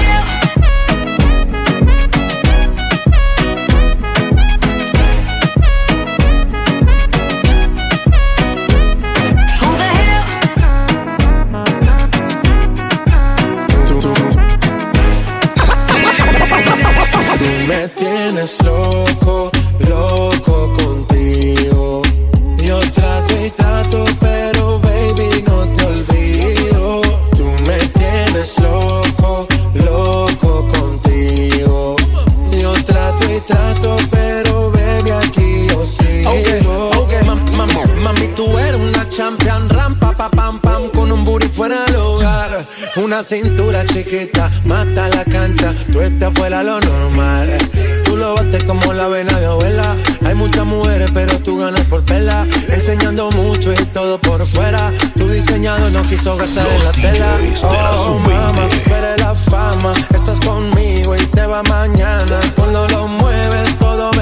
Me tienes loco, loco contigo. Yo trato y trato, pero baby no te olvido. Tú me tienes loco, loco contigo. Yo trato y trato, pero baby aquí yo sigo. Ok, ok, mam- mam- mami, tú eres una champion, rampa, pa, pam, pam, con un booty fuera Una cintura chiquita, mata la cancha, tú estás fuera lo normal. Tú lo bates como la vena de abuela. Hay muchas mujeres, pero tú ganas por vela. Enseñando mucho y todo por fuera. Tu diseñado no quiso gastar en la tela. Oh, mama, tú eres la fama. Estás conmigo y te va mañana. Cuando lo mueves,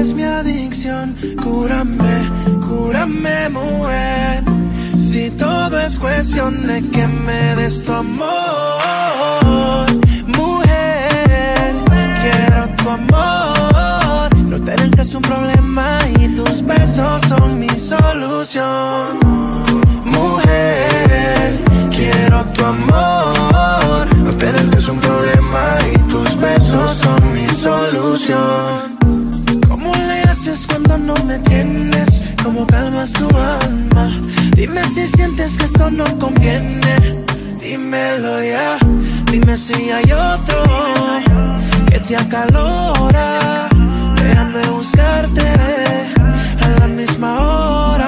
eres mi adicción. Cúrame, cúrame, mujer. Si todo es cuestión de que me des tu amor, mujer. Quiero tu amor. No tenerte es un problema y tus besos son mi solución. Mujer, quiero tu amor. No tenerte es un problema y tus besos son mi solución. ¿Cómo le haces cuando no me tienes? ¿Cómo calmas tu alma? Dime si sientes que esto no conviene. Dímelo ya. Dime si hay otro que te acalora. Déjame buscarte a la misma hora.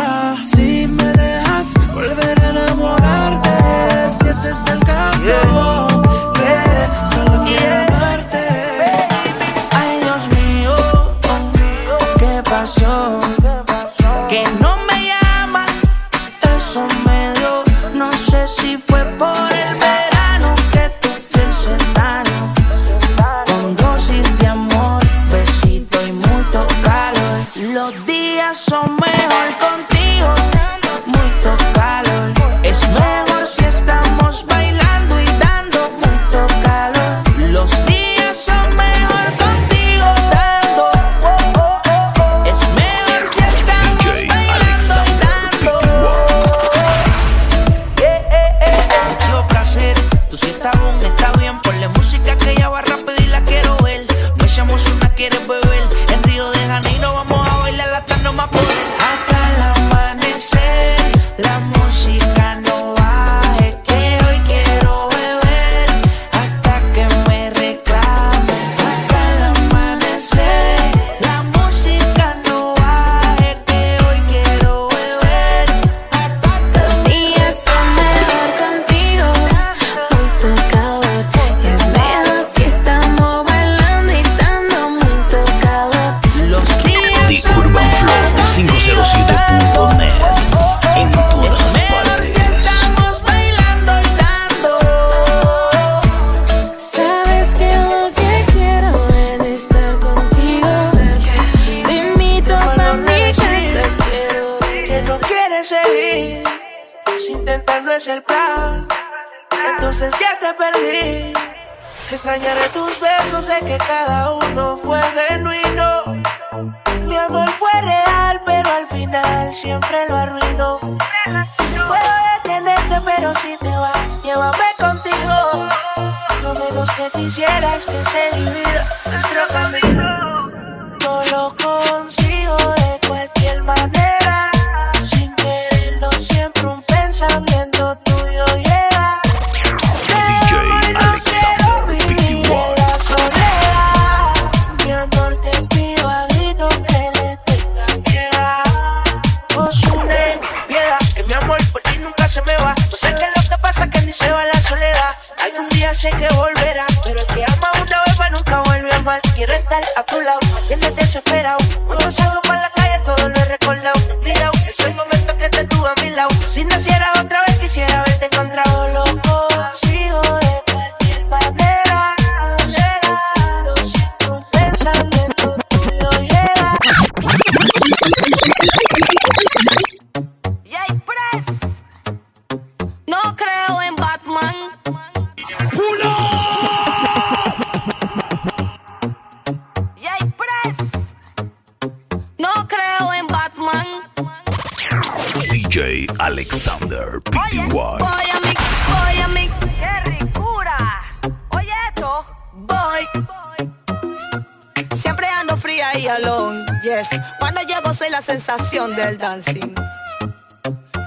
I alone, yes. Cuando llego soy la sensación del dancing.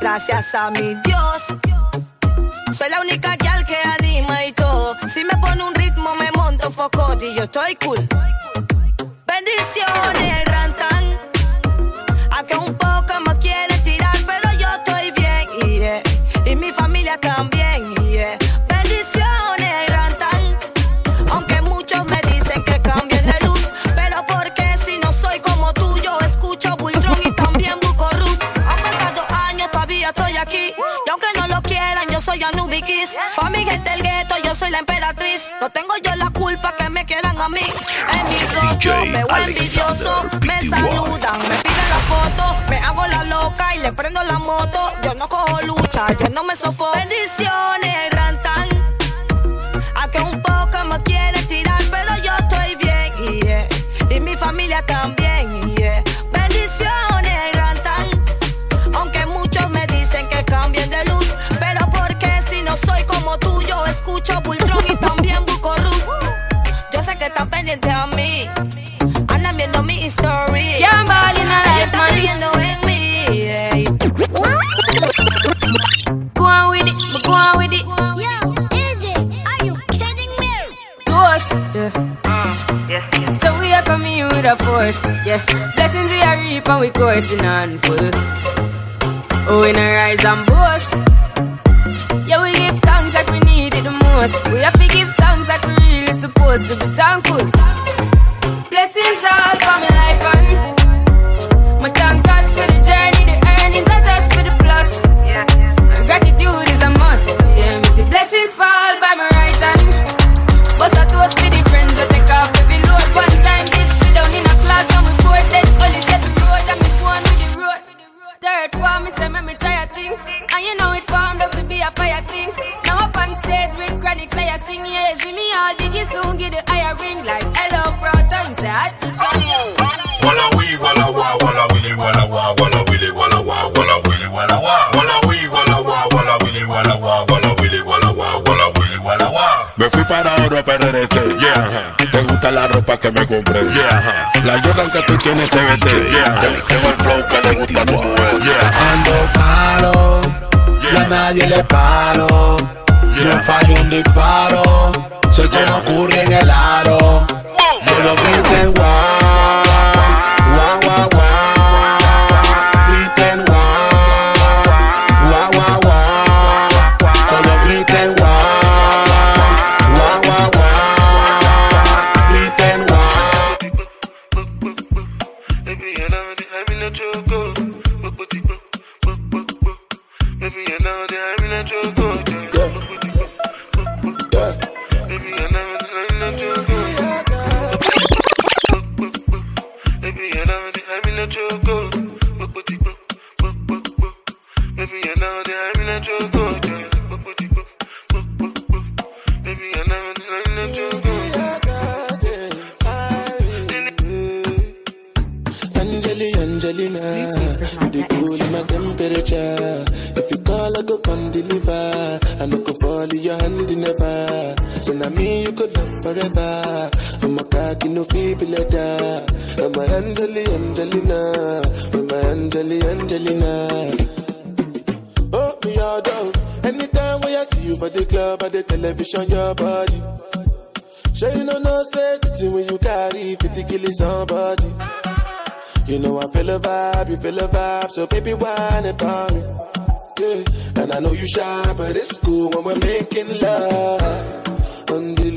Gracias a mi Dios, soy la única gal que anima y todo. Si me pone un ritmo me monto foco y yo estoy cool. Bendiciones, rantan. a Nubikis. Pa' mi gente el gueto, yo soy la emperatriz. No tengo yo la culpa que me quieran a mí. En mi rostro me voy envidioso. Me saludan, me piden la foto. Me hago la loca y le prendo la moto. Yo no cojo lucha, yo no me sofo. Bendiciones. with a force. Yeah, blessings we are reap and we coursing on full. Oh, we no rise and boast. Yeah, we give thanks like we need it the most. We have to give thanks like we really supposed to be thankful. Blessings are. Me fui para Europa RRT, este, yeah. Te gusta la ropa que me compré, yeah. La Jordan que tú tienes te vete, yeah. Tengo el flow que le gusta a tu mujer, yeah. Ando paro, y a nadie le paro. Yo fallo un disparo, soy como ocurre en el aro. No lo griten guau, So now me you could love forever. I'm a cocky no feeble letter. I'm a Angeli, Angelina, I'm a Angeli, Angelina. Oh, me all down. Anytime when I see you for the club or the television, your body. Sure you know no thing when you carry 50 kill somebody. You know I feel a vibe, you feel a vibe, so baby whine about me. Yeah, and I know you shy, but it's cool when we're making love. On the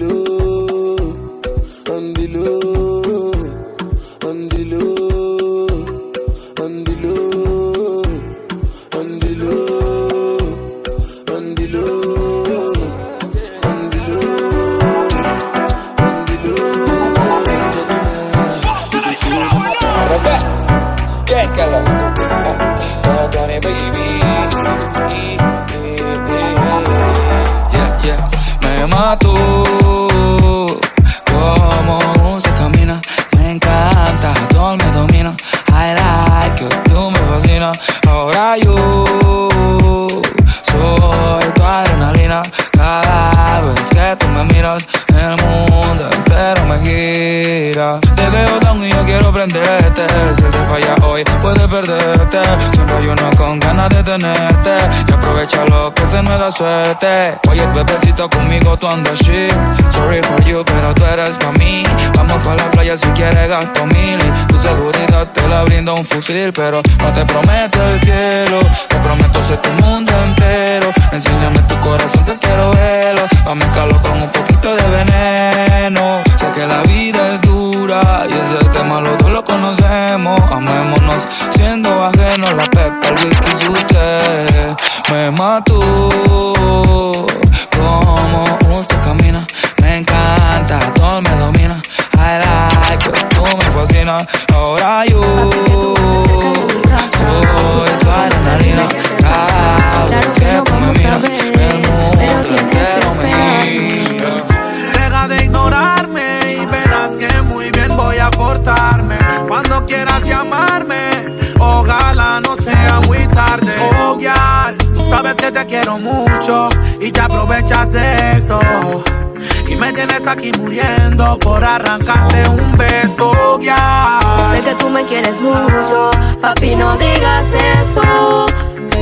suerte. Oye, bebecito, conmigo tú andas shit. Sorry for you, pero tú eres pa' mí. Vamos pa' la playa si quieres gasto mil. Tu seguridad te la brinda un fusil. Pero no te prometo el cielo. Te prometo ser tu mundo entero. Enséñame tu corazón, que quiero verlo. Pa' mezclarlo con un poquito de veneno. Sé que la vida es dura y ese tema los dos lo conocemos. Amémonos siendo ajenos. La pepa, el whisky y usted me mató. Como usted camina, me encanta, todo me domina. I like you, tú me fascinas. Ahora yo soy tu adrenalina. Cada vez que tú me miras, el mundo entero me. Deja de ignorarme y verás que muy bien voy a portarme. Cuando quieras llamarme, ojalá no sea muy tarde. Oh, tú sabes que te quiero mucho y te aprovechas de eso. Y me tienes aquí muriendo por arrancarte un beso, girl. Sé que tú me quieres mucho, papi, no digas eso.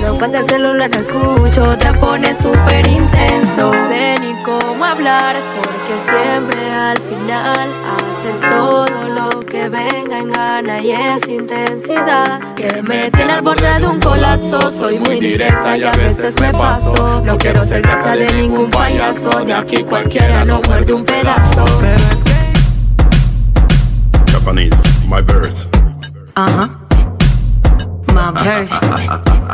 Pero cuando el celular no escucho, te pones súper intenso. No sé ni cómo hablar, porque siempre al final haces todo lo que venga en gana y es intensidad. Que me tiene al borde de un colapso. Soy muy directa y a veces me paso. No quiero ser casa de ningún payaso. De aquí cualquiera no muerde un pedazo. Japanese, my verse. Uh huh. My verse. (laughs)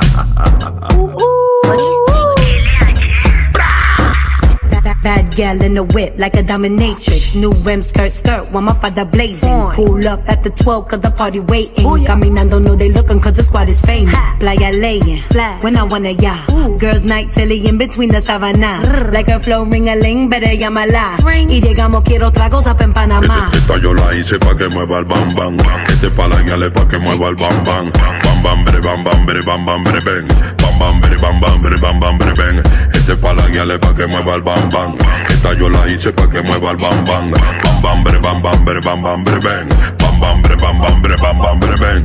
gal in the whip like a dominatrix. New rim skirt skirt while my father blazing. Pull up after 12 cause the party waiting. Caminando no they looking cause the squad is famous. Playa laying. When I wanna ya. Girls night tilly in between the savannah. Like her flow ring a ling, better llamala. Y llegamos quiero tragos up en Panamá. Esta yo la hice pa' que mueva el bam bam. Este pa' la guiale pa' que mueva el bam bam. Bam bam bre bam bam bre bam bam bre ven. Bam bam bre bam bam bre bam bam bre ven. Este pa' la guiale pa' que mueva el bam bam. Esta yo la hice pa' que mueva el bam bam. Bam bam bre bam bam bre bam bam bre ben. Bam bam bre bam bam bre bam bam bre.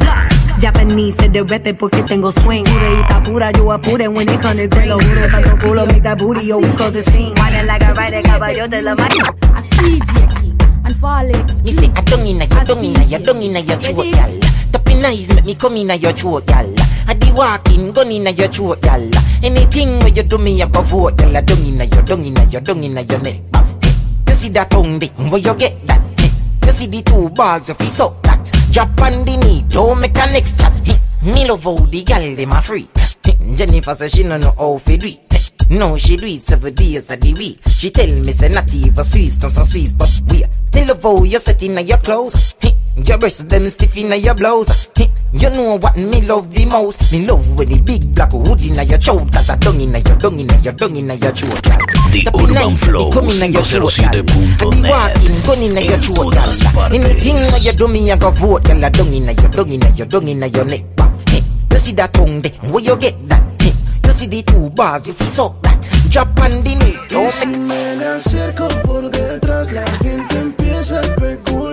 Japanese se de rap porque tengo swing. Pureita pura, yo apure when it come to Te lo juro, tanto culo, make that booty always cause a scene. Wine like a rider, caballo de la mañana. I feed and fall legs. Me say I don't inna your, don't inna your, don't inna your throat, gal. Tapping eyes make me come inna your throat, gal. I di walking, gun inna your throat, gal. Anything where you do me, I go vote, gal. Don't inna your, don't inna your, don't inna your neck. You see that tongue, dick, where you get that? You see the two balls, if you suck that. Drop on the knee, don't make a next chat. Me love how the gal, them a free. Hey, Jennifer says she no know how to do it. No, she do it seven days of the week. She tell me say not even Swiss, don't some Swiss, but we. Me love how you set in your clothes. Your breasts them stiff in your blouse. You know what me love the most. Me love when the big black hood in your throat. Cause I dung in your dung in your dung in your throat. The That Urban nice, Flow, me come in your throat. I be 507.net. walking, gun in your throat. Anything that you do me, I go vote, gal. I dung in your dung in your dung in your neck. You see that tongue there? Where you get that? See the Y si me acerco por detrás, la gente empieza a especular.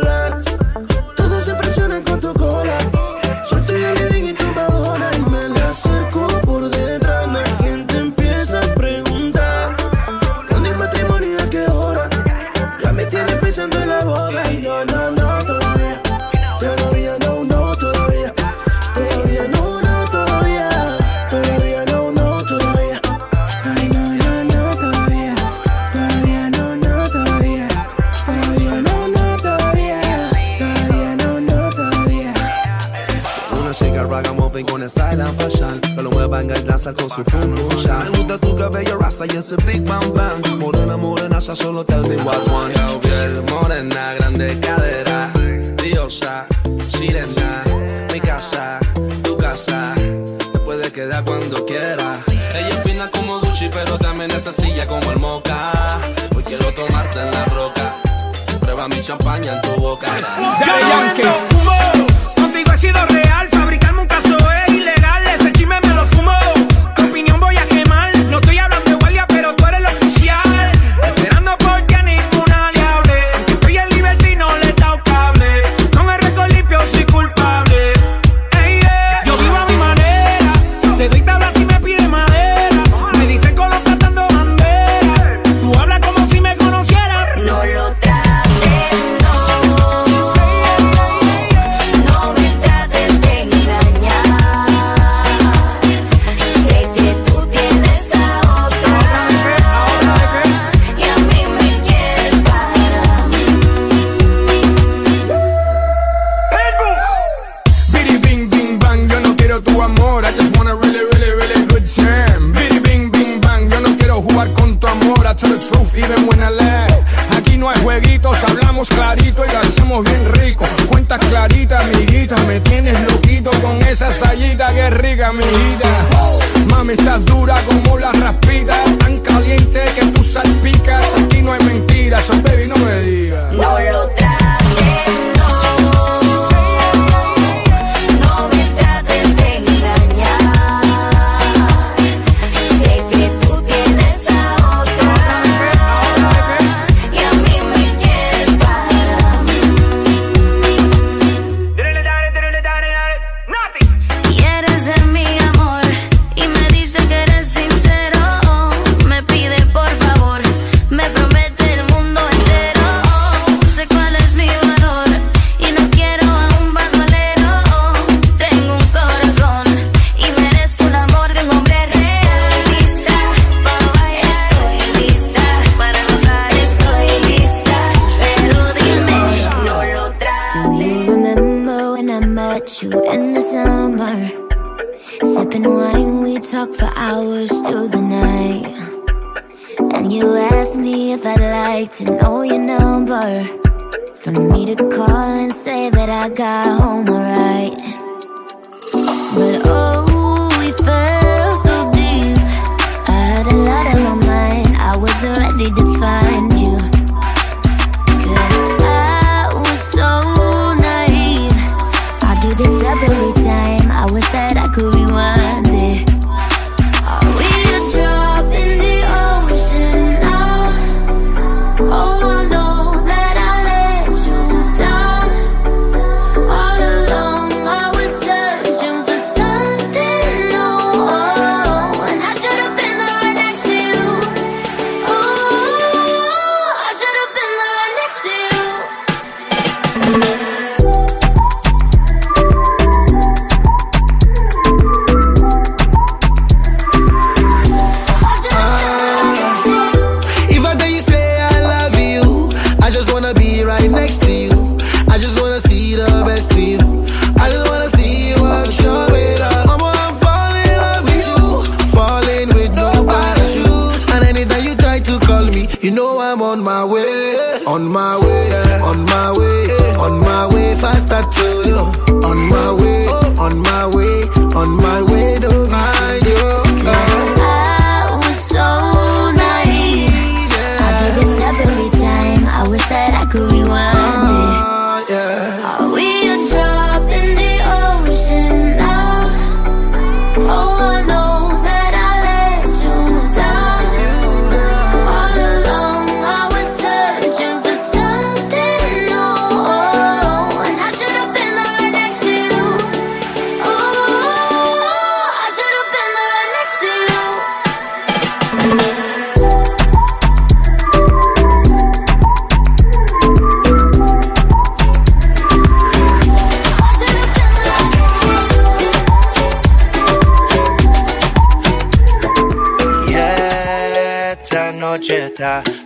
El silent fashion. Que lo mueva en el danza con su pum pum Me gusta tu cabello rasta y ese big bang bang. Morena, morena, ya solo tell me what one. Yo, piel morena, grande cadera. Diosa, sirena. Mi casa, tu casa. Te puedes quedar cuando quieras Ella es fina como Gucci pero también es sencilla como el moca. Hoy quiero tomarte en la roca. Prueba mi champaña en tu boca. Contigo he sido real,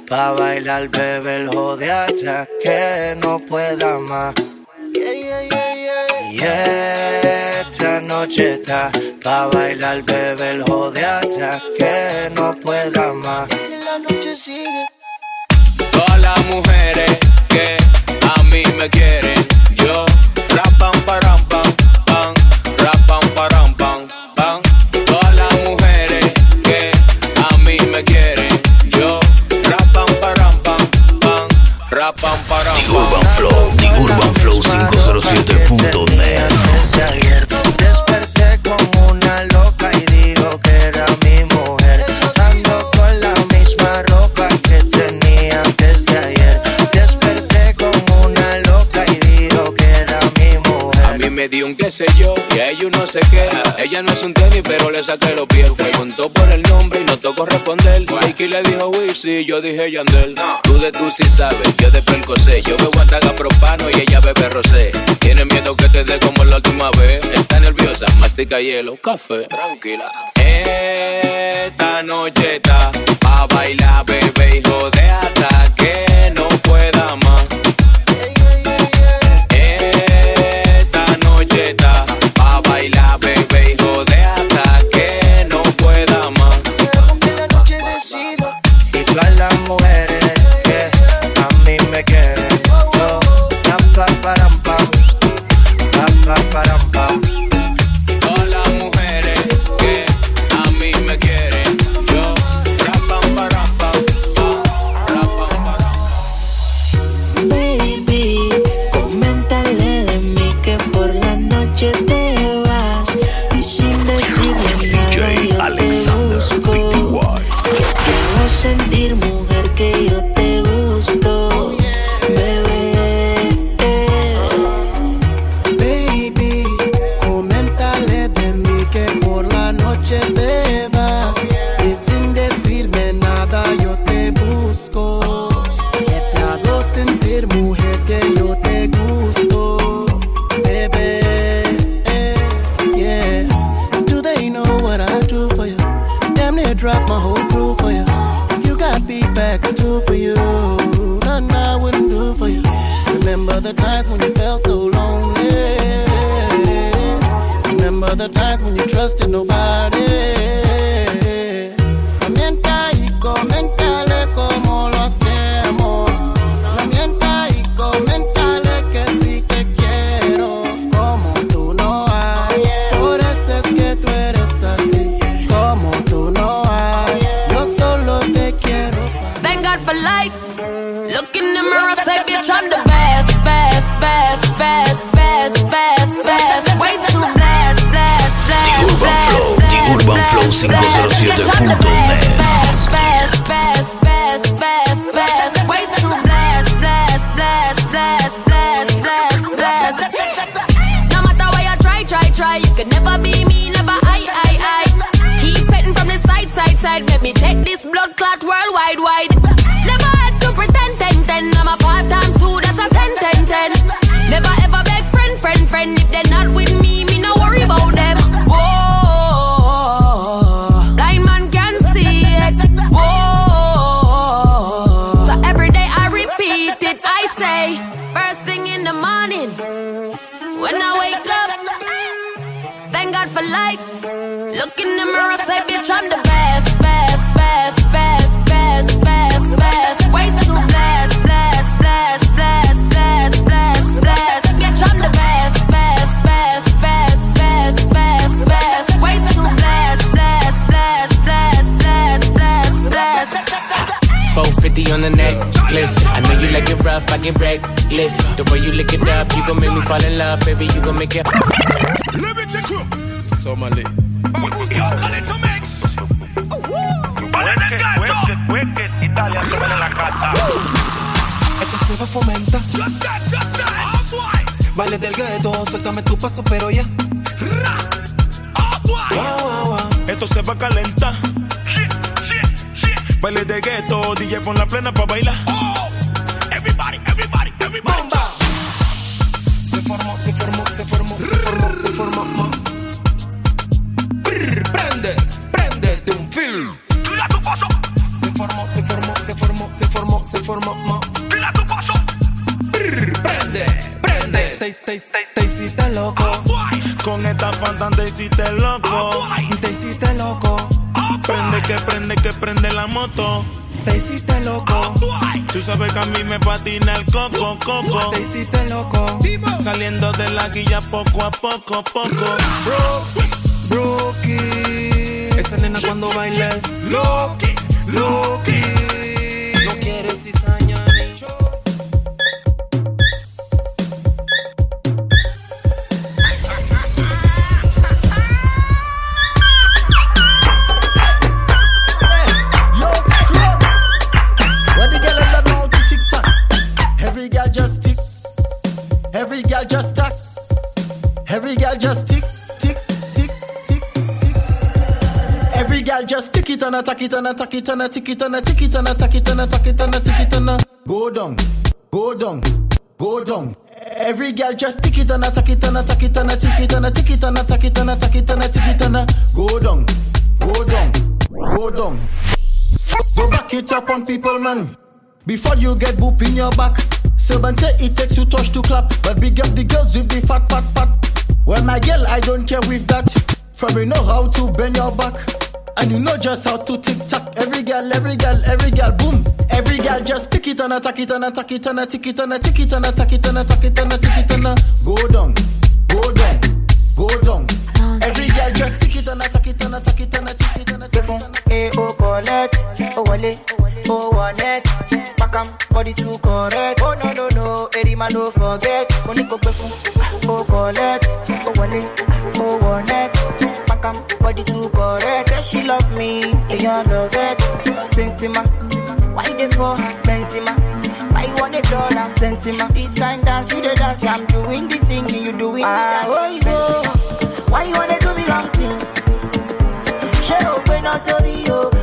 Pa' bailar, beber, joder, hasta que no pueda más. Yeah, esta noche está pa' bailar, beber, joder, hasta que no pueda más. Que la noche sigue. Todas las mujeres que a mí me quieren y a ellos no sé qué. Ella no es un tenis, pero le saqué los pies. Preguntó por el nombre y no tocó responder. Mikey le dijo Wisi, yo dije Yandel. Tú de tú sí sabes, yo de percosé. Yo bebo ataga propano y ella bebe rosé. Tiene miedo que te dé como la última vez. Está nerviosa, mastica hielo, café. Tranquila. Esta noche está pa' bailar, bebé, hijo de. the times when you felt so lonely. Remember the times when you trusted nobody. Momenta y comenta. You never be me, never I, I, I. Keep petting from the side, side, side. Me take this blood clot worldwide, wide. in the mirror, say, bitch, I'm the best, best, best, best, best, best, best. Way too blessed, blessed, blessed, blessed, blessed, blessed, blessed. Bitch, I'm the best, best, best, best, best, best, best. Way too blessed, blessed, blessed, blessed, blessed, blessed, blessed. 450 on the necklace. I know you like it rough, I get reckless. The way you lick it up, you gon' make me fall in love, baby. You gon' make it. Liberty crew. So my lady. Se fomenta. Just that, just that. Baile del gueto, suéltame tu paso, pero ya. Boy. Wow, wow, wow. Esto se va a calentar. Baile de gueto, DJ pon la plena pa' bailar. Oh. Hiciste loco. Te hiciste loco. Prende que prende que prende la moto. Te hiciste loco. Tú sabes que a mí me patina el coco, coco. Te hiciste loco. Saliendo de la guilla poco a poco, poco. Brookie. Esa nena cuando baila es Loki, Loki. And attack it and attack it and a tick it and it and attack it and attack it and it and go down, go down, go down. Every girl just tick it and attack it and attack it and it and it and attack it and attack it and it and go down, go down, go down. Go back it up on people, man. Before you get boop in your back. Seven say it takes two touch to clap. But big up the girls with the fat pat pat. Well, my girl, I don't care with that. From you know how to bend your back. And you know just how to tick tock. Every girl, every girl, every girl, boom. Every girl just tick it and attack it and attack it and a tick it and a tick it and attack it and attack it and a tick it and go down, go down, go down. Every girl just tick it and attack it and attack it and a tick it and a tick it Eh, oh, collect, oh, wale, oh, one it. Pack 'em, body too correct. Oh, no, no, no, Eddie man, don't forget. Money go for, oh, collect, oh, wale, oh, one it. 'Em, body too correct. Say she love me, and you love it. Sensima, why they for Benzema? Why you want a dollar? Sensima, this kind dance, you the dance. I'm doing the singing, you doing the ah, dance. Oh, you go. Why you wanna do me wrong thing? She open up sorry yo.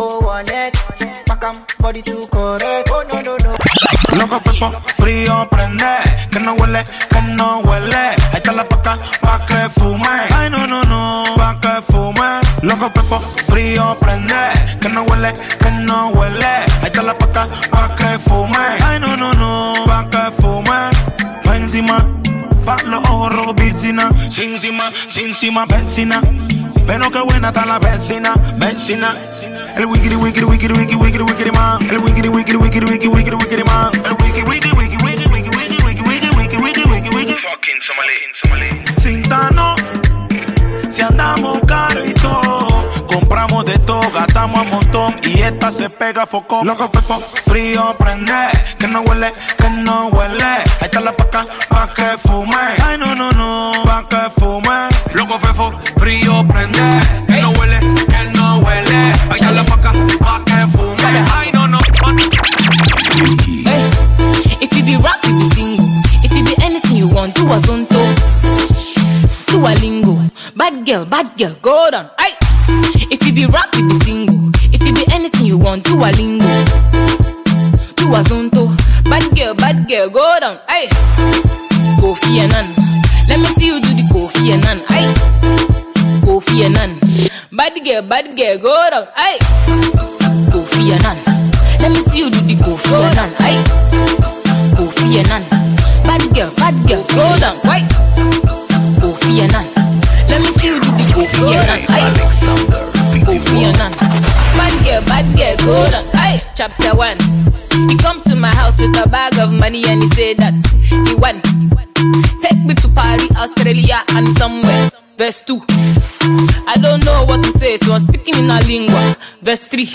Oh, one it. Pack 'em, body too correct. Oh, no, no, no. Loco fefo, frío prende, que no huele, que no huele. Ahí está la paca, pa' que fume. Ay, no, no, no, pa' que fume. Loco fefo, frío prende, que no huele, que no huele. Ahí está la paca, pa' que fume. Ay, no, no, no, pa' que encima. Pa' los ojos rojos piscina. Sin encima, sin vecina. Pero qué buena está la vecina, vecina. El wikiri wikiri wikiri wikiri wikiri wikiri man. El wikiri wikiri wikiri wikiri wikiri wikiri man. El wikiri wikiri wikiri wikiri wikiri wikiri wikiri wikiri wikiri wikiri wikiri. Fucking Somali, Somali. Sintano, si andamos caro. Compramos de todo, gastamos a montón y esta se pega foco. Loco fefo, frío prende, que no huele, que no huele. Ahí está la paca, pa' que fume. Ay, no, no, no, pa' que fume. Loco fefo, frío prende. Que no huele, que no huele. Ahí está la paca, pa' que fume. Ay, no, no. Hey, if you be rap, you be single. If you be anything you want, do a zonto. Do a lingo. Bad girl, bad girl, go down. Hey, if you be rap, you be single. If you be anything you want, do a lingo. Do a zonto. Bad girl, bad girl, go down. Hey, Kofi Annan. Let me see you do the Kofi Annan. Hey, Kofi Annan. Bad girl, bad girl, go down. Hey, Kofi Annan. Let me see you do the Kofi Annan. Hey, Kofi Annan. Bad girl, bad girl, go down. Kofi Annan. Let see you do the Kofi Annan. Hey, Alexander, Kofi Annan. Bad girl, bad girl, go down. Hey, chapter one. You come to my house with a bag of money and he say that he went. Take me to Paris, Australia, and somewhere. Verse 2. I don't know what to say, so I'm speaking in a lingua. Verse 3.